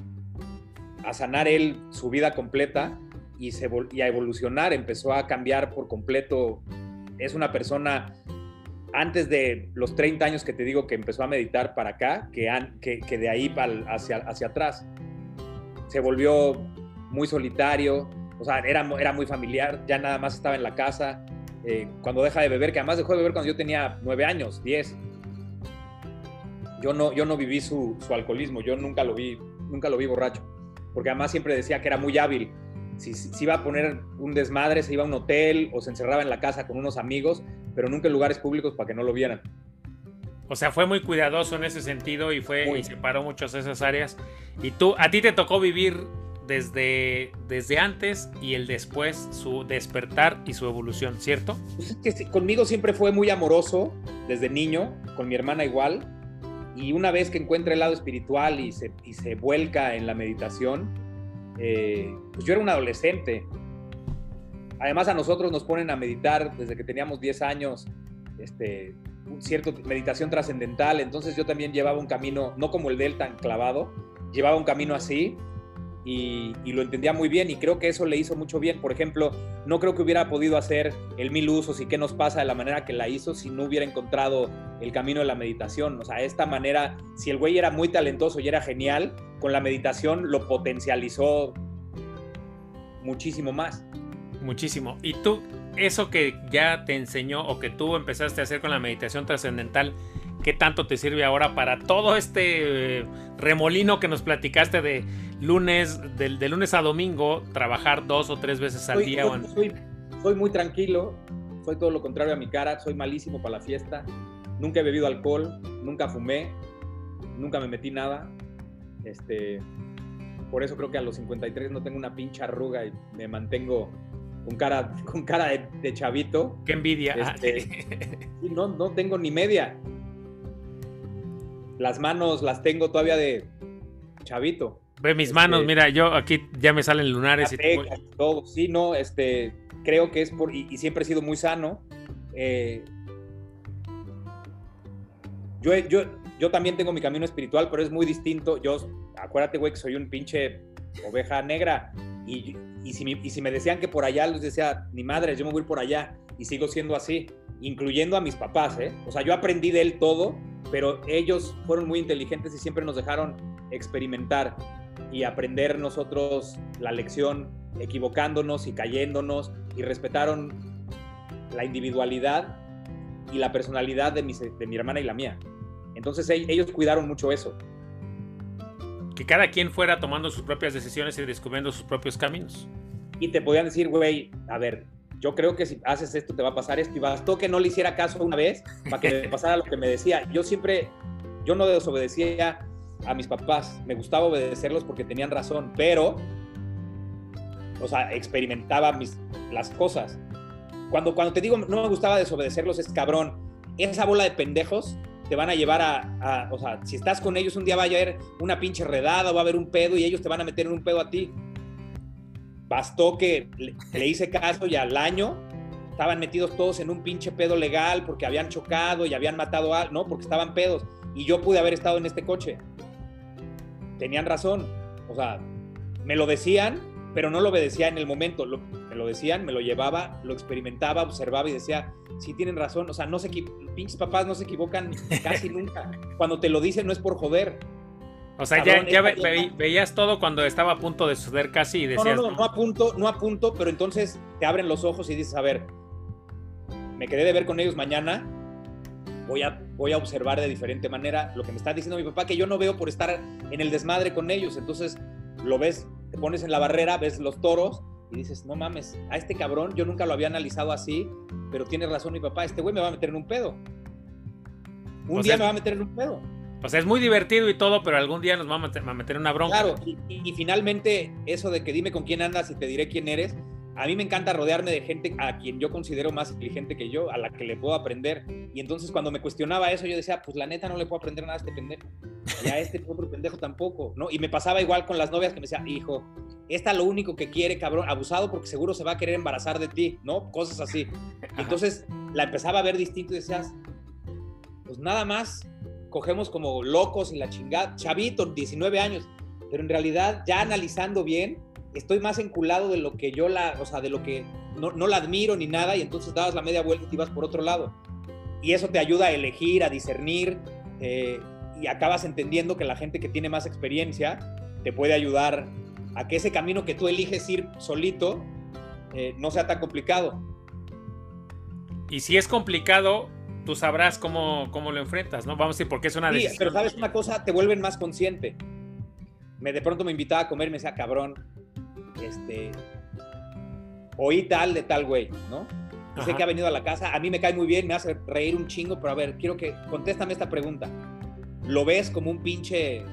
sanar él su vida completa y, se, y a evolucionar, empezó a cambiar por completo. Es una persona antes de los 30 años que te digo que empezó a meditar para acá, que, de ahí hacia, hacia atrás. Se volvió muy solitario, o sea, era, era muy familiar, ya nada más estaba en la casa. Eh, cuando deja de beber, que además dejó de beber cuando yo tenía 9 años, 10. Yo no, yo no viví su, su alcoholismo, yo nunca lo vi, nunca lo vi borracho, porque además siempre decía que era muy hábil. Si, si, iba a poner un desmadre, se iba a un hotel o se encerraba en la casa con unos amigos, pero nunca en lugares públicos para que no lo vieran. O sea, fue muy cuidadoso en ese sentido y fue y separó muchas esas áreas. Y tú, a ti te tocó vivir desde, desde antes y el después, su despertar y su evolución, ¿cierto? Pues es que conmigo siempre fue muy amoroso desde niño, con mi hermana igual. Y una vez que encuentra el lado espiritual y se, y se vuelca en la meditación, eh, pues yo era un adolescente, Además a nosotros nos ponen a meditar desde que teníamos 10 años, este, cierto meditación trascendental, entonces yo también llevaba un camino, no como el de él tan clavado, llevaba un camino así y, lo entendía muy bien y creo que eso le hizo mucho bien. Por ejemplo, no creo que hubiera podido hacer el mil usos y qué nos pasa de la manera que la hizo si no hubiera encontrado el camino de la meditación. O sea, esta manera, si el güey era muy talentoso y era genial, con la meditación lo potencializó muchísimo más. Muchísimo. ¿Y tú, eso que ya te enseñó o que tú empezaste a hacer con la meditación trascendental, qué tanto te sirve ahora para todo este eh, remolino que nos platicaste de lunes, de, lunes a domingo, trabajar dos o tres veces al día? Soy, soy, muy tranquilo, soy todo lo contrario a mi cara, soy malísimo para la fiesta, nunca he bebido alcohol, nunca fumé, nunca me metí nada. Este, por eso creo que a los 53 no tengo una pincha arruga y me mantengo con cara, con cara de, chavito. Qué envidia. Este, no, no tengo ni media. Las manos las tengo todavía de chavito. Ve mis manos, este, mira, yo aquí ya me salen lunares y todo. Sí, no, este, creo que es por, y, siempre he sido muy sano. Eh, yo, yo, yo también tengo mi camino espiritual, pero es muy distinto. Yo, acuérdate, güey, que soy un pinche oveja negra. Y, y si, me decían que por allá, les decía, ni madre, yo me voy por allá. Y sigo siendo así, incluyendo a mis papás, ¿eh? O sea, yo aprendí de él todo, pero ellos fueron muy inteligentes y siempre nos dejaron experimentar y aprender nosotros la lección, equivocándonos y cayéndonos, y respetaron la individualidad y la personalidad de mi, de mi hermana y la mía. Entonces ellos cuidaron mucho eso que cada quien fuera tomando sus propias decisiones y descubriendo sus propios caminos. Y te podían decir, güey, a ver, yo creo que si haces esto te va a pasar esto y bastó que no le hiciera caso una vez para que me pasara lo que me decía. Yo siempre, yo no desobedecía a mis papás, me gustaba obedecerlos porque tenían razón, pero, o sea, experimentaba mis, las cosas. Cuando, cuando te digo no me gustaba desobedecerlos es cabrón. Esa bola de pendejos te van a llevar a, o sea, si estás con ellos un día va a haber una pinche redada, va a haber un pedo y ellos te van a meter en un pedo a ti. Bastó que le, hice caso y al año estaban metidos todos en un pinche pedo legal porque habían chocado y habían matado a, no, porque estaban pedos y yo pude haber estado en este coche. Tenían razón, o sea, me lo decían, pero no lo obedecía en el momento, me lo decían, me lo llevaba, lo experimentaba, observaba y decía, sí tienen razón, o sea, no se pinches papás no se equivocan casi nunca. Cuando te lo dicen no es por joder. O sea, ya, veías todo cuando estaba a punto de suceder casi y decías... No, no, no, no a punto, no a punto, pero entonces te abren los ojos y dices, a ver, me quedé de ver con ellos mañana, voy a, voy a observar de diferente manera lo que me está diciendo mi papá, que yo no veo por estar en el desmadre con ellos. Entonces lo ves, te pones en la barrera, ves los toros y dices, no mames, a este cabrón yo nunca lo había analizado así, pero tiene razón mi papá, este güey me va a meter en un pedo. Un día me va a meter en un pedo. Sea, es muy divertido y todo, pero algún día nos va a meter, una bronca. Claro, y, finalmente eso de que dime con quién andas y te diré quién eres, a mí me encanta rodearme de gente a quien yo considero más inteligente que yo, a la que le puedo aprender. Y entonces cuando me cuestionaba eso, yo decía, pues la neta no le puedo aprender nada a este pendejo. Y a este otro pendejo tampoco, ¿no? Y me pasaba igual con las novias que me decían, hijo, esta lo único que quiere, cabrón, abusado porque seguro se va a querer embarazar de ti, ¿no? Cosas así. Entonces la empezaba a ver distinto y decías, pues nada más cogemos como locos y la chingada, chavito, 19 años, pero en realidad ya analizando bien, estoy más enculado de lo que yo la, o sea, de lo que no, no la admiro ni nada y entonces dabas la media vuelta y te ibas por otro lado. Y eso te ayuda a elegir, a discernir eh, y acabas entendiendo que la gente que tiene más experiencia te puede ayudar a que ese camino que tú eliges ir solito eh, no sea tan complicado. Y si es complicado, tú sabrás cómo, cómo lo enfrentas, ¿no? Vamos a decir, porque es una sí, Pero sabes una cosa, te vuelven más consciente. Me, de pronto me invitaba a comer y me decía, cabrón, este, oí tal de tal güey, ¿no? sé que ha venido a la casa, a mí me cae muy bien, me hace reír un chingo, pero a ver, quiero que contéstame esta pregunta. ¿Lo ves como un pinche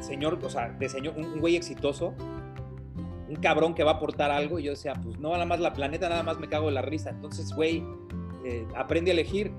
señor, o sea, de señor, un, güey exitoso? Un cabrón que va a aportar algo. Y yo decía, pues no, nada más la planeta, nada más me cago de la risa. Entonces, güey, eh, aprende a elegir.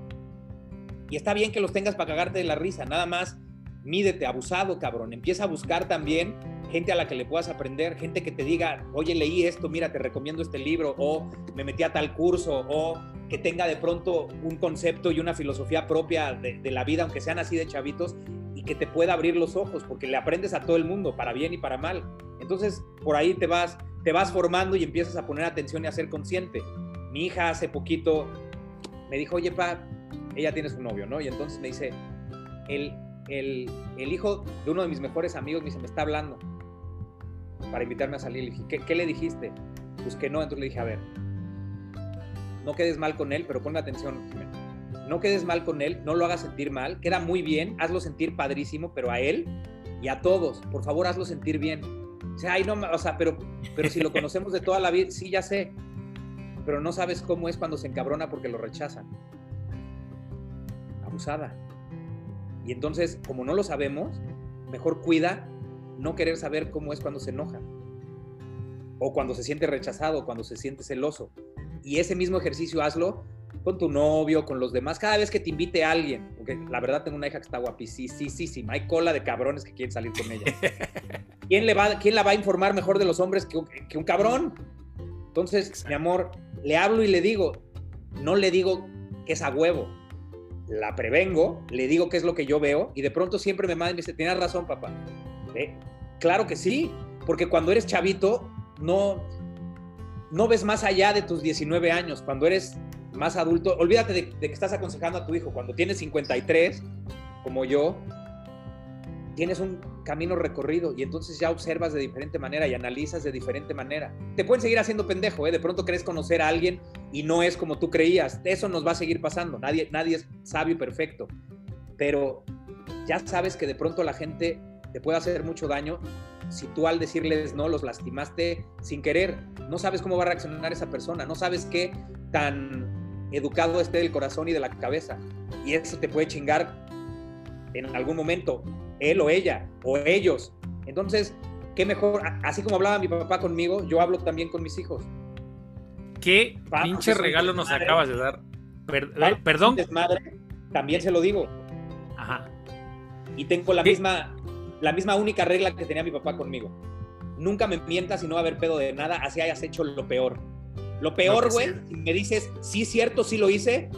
Y está bien que los tengas para cagarte de la risa, nada más mídete, abusado, cabrón. Empieza a buscar también gente a la que le puedas aprender, gente que te diga, oye, leí esto, mira, te recomiendo este libro, o me metí a tal curso, o que tenga de pronto un concepto y una filosofía propia de, la vida, aunque sean así de chavitos, y que te pueda abrir los ojos, porque le aprendes a todo el mundo, para bien y para mal. Entonces, por ahí te vas, te vas formando y empiezas a poner atención y a ser consciente. Mi hija hace poquito me dijo, oye, pa, ella tiene su novio, ¿no? Y entonces me dice, el, el, el hijo de uno de mis mejores amigos me dice, me está hablando para invitarme a salir. Le dije, ¿qué, le dijiste? Pues que no. Entonces le dije, a ver, no quedes mal con él, pero ponme atención, No quedes mal con él, no lo hagas sentir mal, queda muy bien, hazlo sentir padrísimo, pero a él y a todos, por favor, hazlo sentir bien. O sea, ay, no, o sea, pero, pero si lo conocemos de toda la vida, sí, ya sé, pero no sabes cómo es cuando se encabrona porque lo rechazan. Abusada. Y entonces, como no lo sabemos, mejor cuida no querer saber cómo es cuando se enoja, o cuando se siente rechazado, cuando se siente celoso. Y ese mismo ejercicio hazlo con tu novio, con los demás, cada vez que te invite a alguien, porque la verdad tengo una hija que está guapísima, hay cola de cabrones que quieren salir con ella. ¿Quién, le va, ¿Quién la va a informar mejor de los hombres que, que un cabrón? Entonces, mi amor, le hablo y le digo, no le digo que es a huevo, la prevengo, le digo qué es lo que yo veo y de pronto siempre me manda y me dice, tienes razón, papá. ¿Eh? Claro que sí, porque cuando eres chavito, no, no ves más allá de tus 19 años. Cuando eres más adulto, olvídate de, de, que estás aconsejando a tu hijo. Cuando tienes 53, como yo, tienes un camino recorrido y entonces ya observas de diferente manera y analizas de diferente manera. Te pueden seguir haciendo pendejo, ¿eh? De pronto crees conocer a alguien y no es como tú creías. Eso nos va a seguir pasando. Nadie, nadie es sabio y perfecto. Pero ya sabes que de pronto la gente te puede hacer mucho daño si tú al decirles no los lastimaste sin querer. No sabes cómo va a reaccionar esa persona, no sabes qué tan educado esté del corazón y de la cabeza. Y eso te puede chingar en algún momento, él o ella, o ellos. Entonces, qué mejor, así como hablaba mi papá conmigo, yo hablo también con mis hijos. ¿Qué pinche regalo nos acabas de dar? perdón. Desmadre, también se lo digo. Ajá. Y tengo la misma la misma única regla que tenía mi papá conmigo. Nunca me mientas y no va a haber pedo de nada, así hayas hecho lo peor. Lo peor, güey, si me dices, sí, cierto, sí lo hice,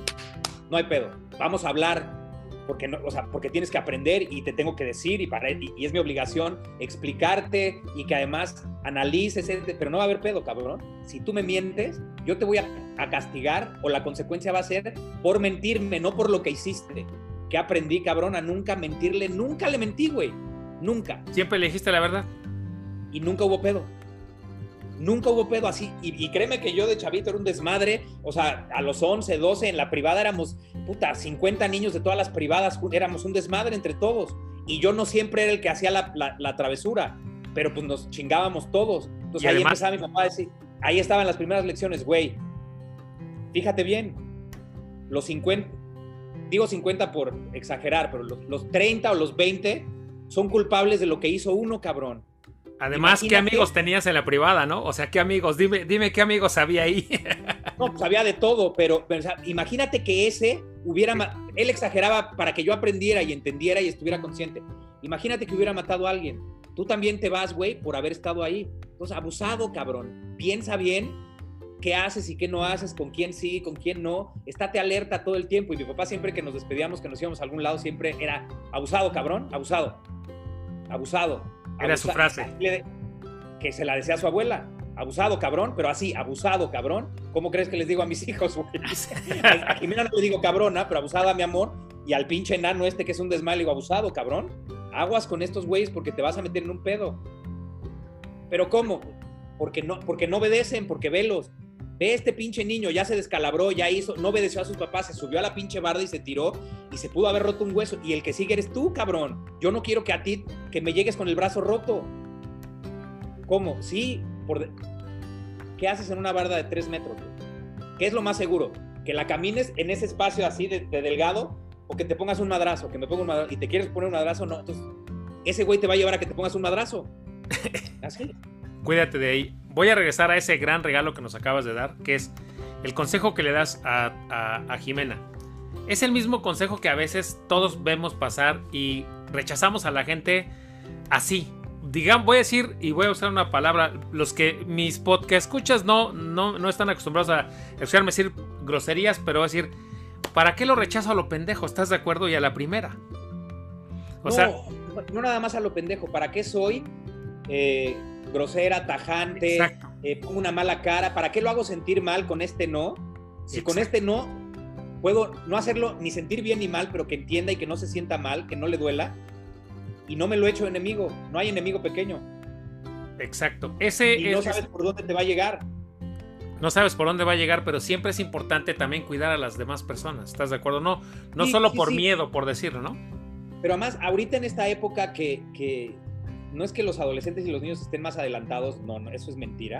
no hay pedo. Vamos a hablar, porque, no, o sea, porque tienes que aprender y te tengo que decir y, para, y, es mi obligación explicarte y que además analices, pero no va a haber pedo, cabrón. Si tú me mientes, yo te voy a, a castigar o la consecuencia va a ser por mentirme, no por lo que hiciste. Que aprendí, cabrón, a nunca mentirle, nunca le mentí, güey. Nunca. Siempre le dijiste la verdad. Y nunca hubo pedo. Nunca hubo pedo así. Y, créeme que yo de chavito era un desmadre. O sea, a los 11, 12 en la privada éramos, puta, 50 niños de todas las privadas. Éramos un desmadre entre todos. Y yo no siempre era el que hacía la, travesura. Pero pues nos chingábamos todos. Entonces ahí empezaba mi papá a decir, ahí estaban las primeras lecciones, güey. Fíjate bien, los 50, digo 50 por exagerar, pero los, los 30 o los 20 son culpables de lo que hizo uno, cabrón. Además, ¿qué amigos tenías en la privada, no? O sea, ¿qué amigos? Dime, dime qué amigos había ahí. no, pues había de todo, pero, imagínate que ese hubiera. Él exageraba para que yo aprendiera y entendiera y estuviera consciente. Imagínate que hubiera matado a alguien. Tú también te vas, güey, por haber estado ahí. Entonces, abusado, cabrón. Piensa bien qué haces y qué no haces, con quién sí, con quién no. Estate alerta todo el tiempo. Y mi papá siempre que nos despedíamos, que nos íbamos a algún lado, siempre era abusado, cabrón, abusado. Abusado. Era su frase. Que se la decía a su abuela. Abusado, cabrón, pero así, abusado, cabrón. ¿Cómo crees que les digo a mis hijos? a Jimena no le digo cabrona, pero abusada, mi amor. Y al pinche enano este que es un desmayo, digo, abusado, cabrón. Aguas con estos güeyes porque te vas a meter en un pedo. ¿Pero cómo? Porque no, porque no obedecen, porque velos. Ve este pinche niño, ya se descalabró, ya hizo, no obedeció a sus papás, se subió a la pinche barda y se tiró y se pudo haber roto un hueso. Y el que sigue eres tú, cabrón. Yo no quiero que a ti, que me llegues con el brazo roto. ¿Cómo? Sí, por... ¿qué haces en una barda de tres metros? ¿Qué es lo más seguro? ¿Que la camines en ese espacio así de, delgado o que te pongas un madrazo? Que me ponga un madrazo y te quieres poner un madrazo, no. Entonces, ese güey te va a llevar a que te pongas un madrazo. Así. Cuídate de ahí. Voy a regresar a ese gran regalo que nos acabas de dar, que es el consejo que le das a, Jimena. Es el mismo consejo que a veces todos vemos pasar y rechazamos a la gente así. Digamos, voy a decir y voy a usar una palabra. Los que mis podcast escuchas no, no, no están acostumbrados a escucharme decir groserías, pero voy a decir, ¿para qué lo rechazo a lo pendejo? ¿Estás de acuerdo? Y a la primera. O no, sea, no nada más a lo pendejo. ¿Para qué soy? Eh, grosera, tajante, eh, pongo una mala cara. ¿Para qué lo hago sentir mal con este no? Si con este no puedo no hacerlo ni sentir bien ni mal, pero que entienda y que no se sienta mal, que no le duela, y no me lo he hecho enemigo. No hay enemigo pequeño. Exacto. Ese y no sabes por dónde te va a llegar. No sabes por dónde va a llegar, pero siempre es importante también cuidar a las demás personas. ¿Estás de acuerdo? No, no solo por miedo, por decirlo, ¿no? Pero además, ahorita en esta época que, que no es que los adolescentes y los niños estén más adelantados, no, no, eso es mentira.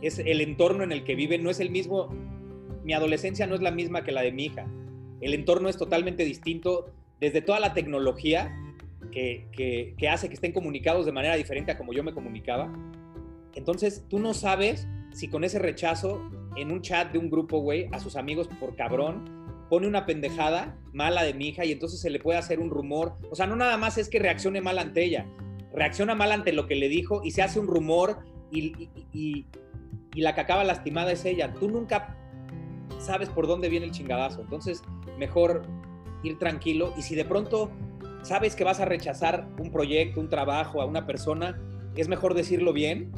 Es el entorno en el que viven, no es el mismo. Mi adolescencia no es la misma que la de mi hija. El entorno es totalmente distinto desde toda la tecnología que, que, hace que estén comunicados de manera diferente a como yo me comunicaba. Entonces, tú no sabes si con ese rechazo en un chat de un grupo, güey, a sus amigos por cabrón, pone una pendejada mala de mi hija y entonces se le puede hacer un rumor. O sea, no nada más es que reaccione mal ante ella, reacciona mal ante lo que le dijo y se hace un rumor y, y, la que acaba lastimada es ella. Tú nunca sabes por dónde viene el chingadazo. Entonces, mejor ir tranquilo y si de pronto sabes que vas a rechazar un proyecto, un trabajo, a una persona, es mejor decirlo bien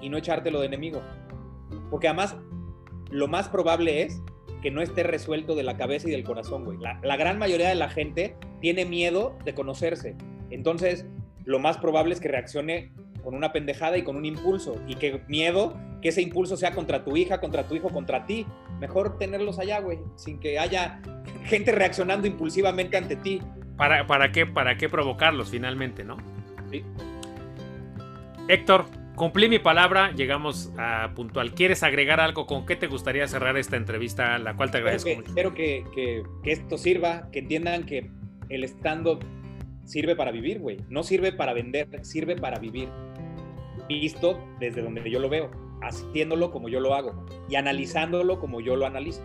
y no echártelo de enemigo. Porque además, lo más probable es que no esté resuelto de la cabeza y del corazón, güey. La, la gran mayoría de la gente tiene miedo de conocerse entonces, lo más probable es que reaccione con una pendejada y con un impulso. Y que miedo que ese impulso sea contra tu hija, contra tu hijo, contra ti. Mejor tenerlos allá, güey, sin que haya gente reaccionando impulsivamente ante ti. ¿Para, para, qué, ¿Para qué provocarlos finalmente, no? Sí. Héctor, cumplí mi palabra, llegamos a puntual. ¿Quieres agregar algo? ¿Con qué te gustaría cerrar esta entrevista, la cual te agradezco? Espero que, que, que esto sirva, que entiendan que el stand-up sirve para vivir, güey. No sirve para vender, sirve para vivir. Visto desde donde yo lo veo, haciéndolo como yo lo hago y analizándolo como yo lo analizo.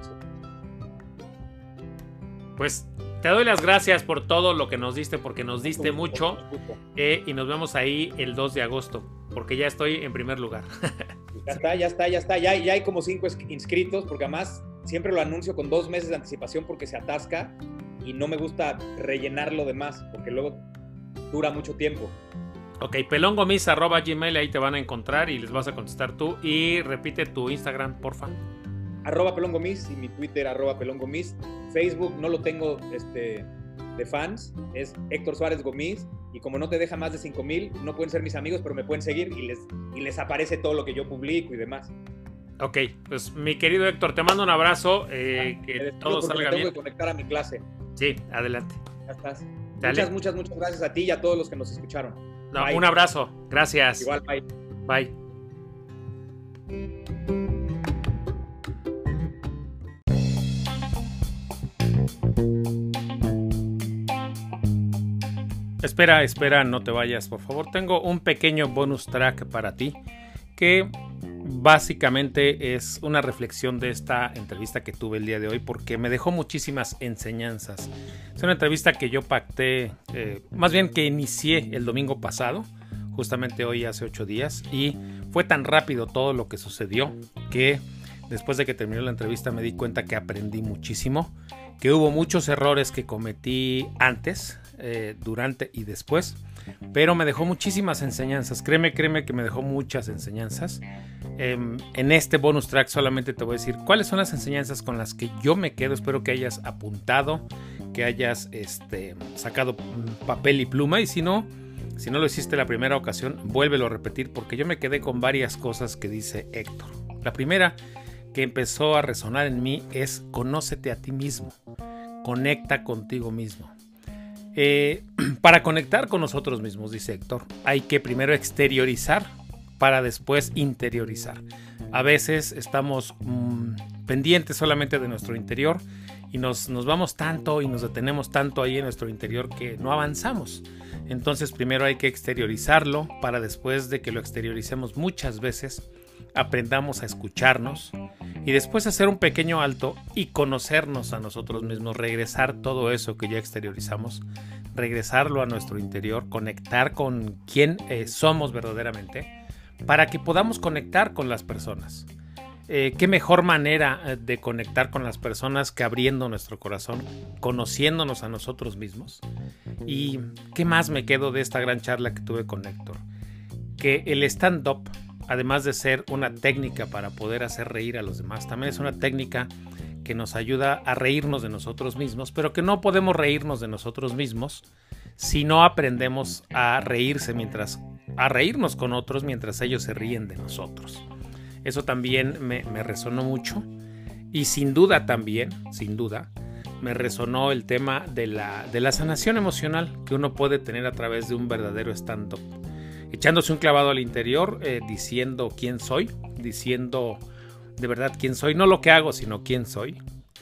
Pues te doy las gracias por todo lo que nos diste, porque nos diste mucho. Eh, y nos vemos ahí el 2 de agosto, porque ya estoy en primer lugar. ya está, ya está, ya está. Ya, ya hay como cinco inscritos, porque además siempre lo anuncio con dos meses de anticipación porque se atasca y no me gusta rellenarlo de más porque luego dura mucho tiempo. Ok, pelongomis.gmail, ahí te van a encontrar y les vas a contestar tú. Y repite tu Instagram, porfa. Arroba pelongomis y mi Twitter, arroba pelongomis. Facebook no lo tengo este, de fans, es Héctor Suárez Gomis. Y como no te deja más de 5000, no pueden ser mis amigos, pero me pueden seguir y les, y les aparece todo lo que yo publico y demás. Ok, pues mi querido Héctor, te mando un abrazo. Eh, que todo salga tengo bien. que conectar a mi clase. Sí, adelante. Ya estás. Muchas, muchas, muchas gracias a ti y a todos los que nos escucharon. un abrazo. Gracias. Igual, bye. Bye. Espera, espera, no te vayas, por favor. Tengo un pequeño bonus track para ti que básicamente es una reflexión de esta entrevista que tuve el día de hoy porque me dejó muchísimas enseñanzas. Es una entrevista que yo pacté, eh, más bien que inicié el domingo pasado, justamente hoy hace ocho días, y fue tan rápido todo lo que sucedió que después de que terminó la entrevista me di cuenta que aprendí muchísimo, que hubo muchos errores que cometí antes, eh, durante y después pero me dejó muchísimas enseñanzas. Créeme, créeme que me dejó muchas enseñanzas. Em, en este bonus track solamente te voy a decir cuáles son las enseñanzas con las que yo me quedo. Espero que hayas apuntado, que hayas este, sacado papel y pluma. Y si no, si no lo hiciste la primera ocasión, vuélvelo a repetir porque yo me quedé con varias cosas que dice Héctor. La primera que empezó a resonar en mí es conócete a ti mismo. Conecta contigo mismo. Eh, para conectar con nosotros mismos, dice Héctor, hay que primero exteriorizar para después interiorizar. A veces estamos mm, pendientes solamente de nuestro interior y nos, nos, vamos tanto y nos detenemos tanto ahí en nuestro interior que no avanzamos. Entonces primero hay que exteriorizarlo para después de que lo exterioricemos muchas veces, aprendamos a escucharnos y después hacer un pequeño alto y conocernos a nosotros mismos, regresar todo eso que ya exteriorizamos, regresarlo a nuestro interior, conectar con quién eh, somos verdaderamente, para que podamos conectar con las personas. Eh, qué mejor manera eh, de conectar con las personas que abriendo nuestro corazón, conociéndonos a nosotros mismos. Y qué más me quedo de esta gran charla que tuve con Héctor. Que el stand-up además de ser una técnica para poder hacer reír a los demás, también es una técnica que nos ayuda a reírnos de nosotros mismos, pero que no podemos reírnos de nosotros mismos si no aprendemos a reírse mientras a reírnos con otros mientras ellos se ríen de nosotros. Eso también me, resonó mucho y sin duda también, sin duda, me resonó el tema de la, de la sanación emocional que uno puede tener a través de un verdadero stand-up echándose un clavado al interior, eh, diciendo quién soy, diciendo de verdad quién soy, no lo que hago, sino quién soy,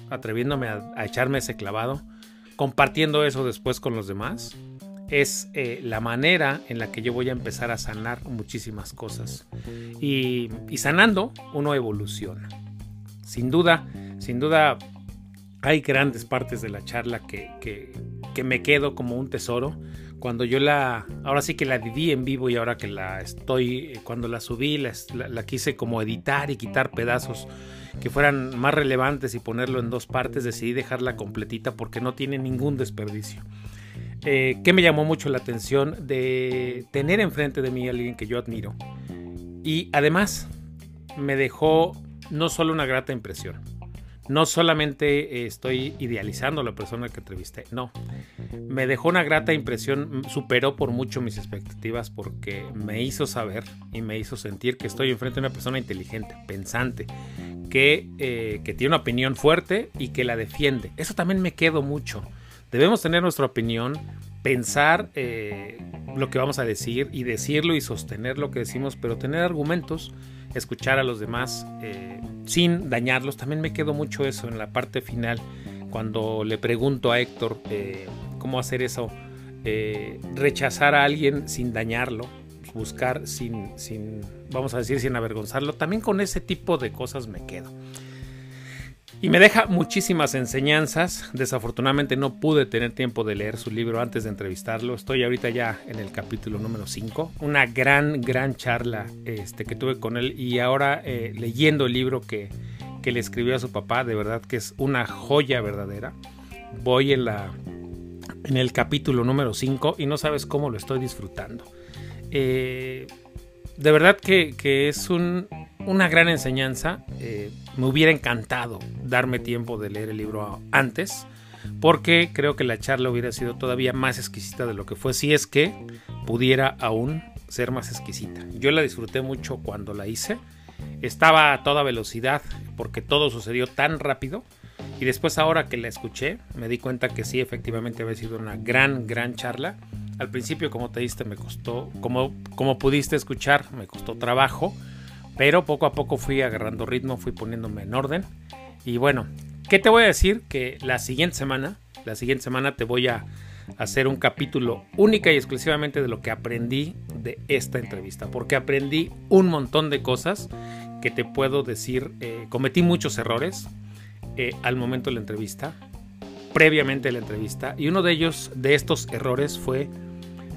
atreviéndome a, echarme ese clavado, compartiendo eso después con los demás, es eh, la manera en la que yo voy a empezar a sanar muchísimas cosas. Y, sanando, uno evoluciona. Sin duda, sin duda, hay grandes partes de la charla que, que me quedo como un tesoro cuando yo la, ahora sí que la viví en vivo y ahora que la estoy, eh, cuando la subí, la, quise como editar y quitar pedazos que fueran más relevantes y ponerlo en dos partes, decidí dejarla completita porque no tiene ningún desperdicio. Eh, que me llamó mucho la atención de tener enfrente de mí a alguien que yo admiro. Y además me dejó no solo una grata impresión, no solamente eh, estoy idealizando a la persona que entrevisté, no. Me dejó una grata impresión, superó por mucho mis expectativas porque me hizo saber y me hizo sentir que estoy enfrente de una persona inteligente, pensante, que, eh, que tiene una opinión fuerte y que la defiende. Eso también me quedo mucho. Debemos tener nuestra opinión, pensar eh, lo que vamos a decir y decirlo y sostener lo que decimos, pero tener argumentos escuchar a los demás eh, sin dañarlos. También me quedo mucho eso en la parte final, cuando le pregunto a Héctor eh, cómo hacer eso, eh, rechazar a alguien sin dañarlo, buscar sin, sin, vamos a decir, sin avergonzarlo. También con ese tipo de cosas me quedo. Y me deja muchísimas enseñanzas. Desafortunadamente no pude tener tiempo de leer su libro antes de entrevistarlo. Estoy ahorita ya en el capítulo número 5. Una gran, gran charla este, que tuve con él y ahora eh, leyendo el libro que, que le escribió a su papá. De verdad que es una joya verdadera. Voy en, la, en el capítulo número 5 y no sabes cómo lo estoy disfrutando. Eh, de verdad que, es un, una gran enseñanza. Eh, me hubiera encantado darme tiempo de leer el libro antes, porque creo que la charla hubiera sido todavía más exquisita de lo que fue, si es que pudiera aún ser más exquisita. Yo la disfruté mucho cuando la hice. Estaba a toda velocidad porque todo sucedió tan rápido. Y después ahora que la escuché, me di cuenta que sí, efectivamente había sido una gran, gran charla. Al principio, como te diste, me costó, como, como pudiste escuchar, me costó trabajo pero poco a poco fui agarrando ritmo, fui poniéndome en orden. Y bueno, ¿qué te voy a decir? Que la siguiente semana La siguiente semana te voy a hacer un capítulo única y exclusivamente de lo que aprendí de esta entrevista, porque aprendí un montón de cosas que te puedo decir, eh, cometí muchos errores eh, al momento de la entrevista, previamente a la entrevista, y uno de ellos, de estos errores, fue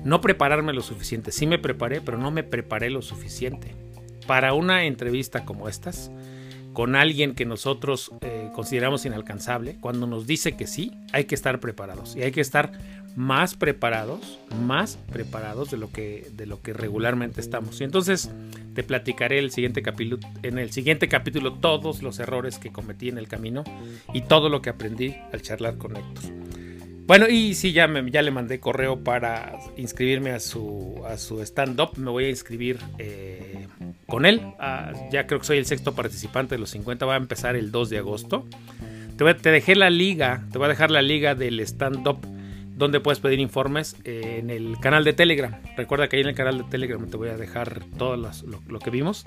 no prepararme lo suficiente. Sí me preparé, pero no me preparé lo suficiente. Para una entrevista como estas, con alguien que nosotros eh, consideramos inalcanzable, cuando nos dice que sí, hay que estar preparados y hay que estar más preparados, más preparados de lo que, de lo que regularmente estamos. Y entonces te platicaré el siguiente capítulo, en el siguiente capítulo todos los errores que cometí en el camino y todo lo que aprendí al charlar con Héctor. Bueno, y sí, ya, me, ya le mandé correo para inscribirme a su, a su stand-up. Me voy a inscribir eh, con él. Ah, ya creo que soy el sexto participante de los 50. Va a empezar el 2 de agosto. Te, te dejé la liga, te voy a dejar la liga del stand-up donde puedes pedir informes en el canal de Telegram. Recuerda que ahí en el canal de Telegram te voy a dejar todo lo, lo, que vimos.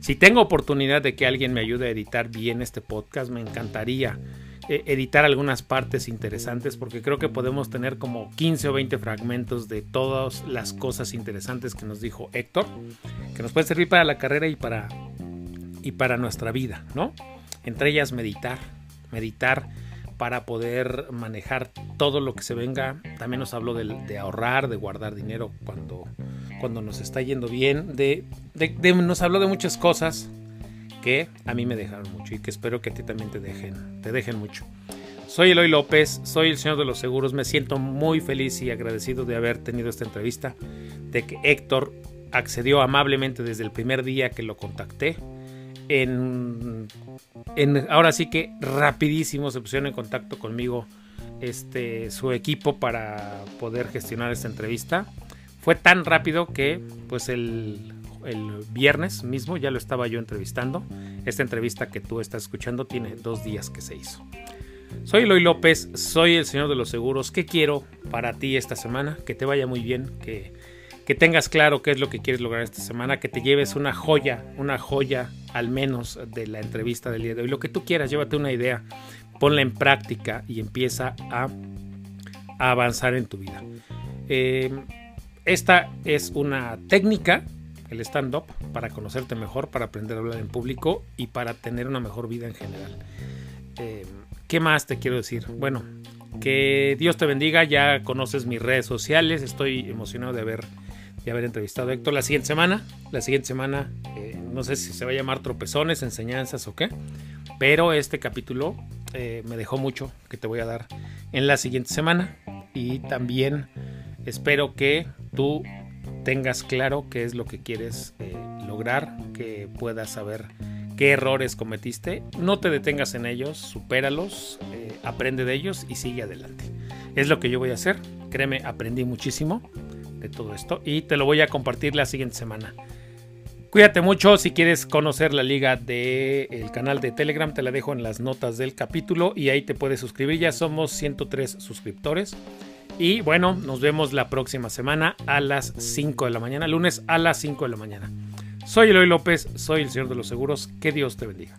Si tengo oportunidad de que alguien me ayude a editar bien este podcast, me encantaría eh, editar algunas partes interesantes porque creo que podemos tener como 15 o 20 fragmentos de todas las cosas interesantes que nos dijo Héctor, que nos puede servir para la carrera y para, y para nuestra vida, ¿no? Entre ellas meditar, meditar para poder manejar todo lo que se venga. También nos habló de, ahorrar, de guardar dinero cuando, cuando nos está yendo bien, de, nos habló de muchas cosas que a mí me dejaron mucho y que espero que a ti también te dejen, te dejen mucho. Soy Eloy López, soy el señor de los seguros, me siento muy feliz y agradecido de haber tenido esta entrevista, de que Héctor accedió amablemente desde el primer día que lo contacté. En, en, ahora sí que rapidísimo se pusieron en contacto conmigo este, su equipo para poder gestionar esta entrevista. Fue tan rápido que pues el el viernes mismo, ya lo estaba yo entrevistando. Esta entrevista que tú estás escuchando tiene dos días que se hizo. Soy Eloy López, soy el señor de los seguros. ¿Qué quiero para ti esta semana? Que te vaya muy bien, que, que tengas claro qué es lo que quieres lograr esta semana, que te lleves una joya, una joya al menos de la entrevista del día de hoy. Lo que tú quieras, llévate una idea, ponla en práctica y empieza a, avanzar en tu vida. Eh, esta es una técnica el stand-up para conocerte mejor, para aprender a hablar en público y para tener una mejor vida en general. Eh, ¿Qué más te quiero decir? Bueno, que Dios te bendiga, ya conoces mis redes sociales, estoy emocionado de haber, de haber entrevistado a Héctor la siguiente semana. La siguiente semana, eh, no sé si se va a llamar tropezones, enseñanzas o qué, pero este capítulo eh, me dejó mucho que te voy a dar en la siguiente semana y también espero que tú tengas claro qué es lo que quieres eh, lograr, que puedas saber qué errores cometiste, no te detengas en ellos, supéralos, eh, aprende de ellos y sigue adelante. Es lo que yo voy a hacer, créeme, aprendí muchísimo de todo esto y te lo voy a compartir la siguiente semana. Cuídate mucho, si quieres conocer la liga del canal de Telegram, te la dejo en las notas del capítulo y ahí te puedes suscribir, ya somos 103 suscriptores. Y bueno, nos vemos la próxima semana a las 5 de la mañana, lunes a las 5 de la mañana. Soy Eloy López, soy el Señor de los Seguros. Que Dios te bendiga.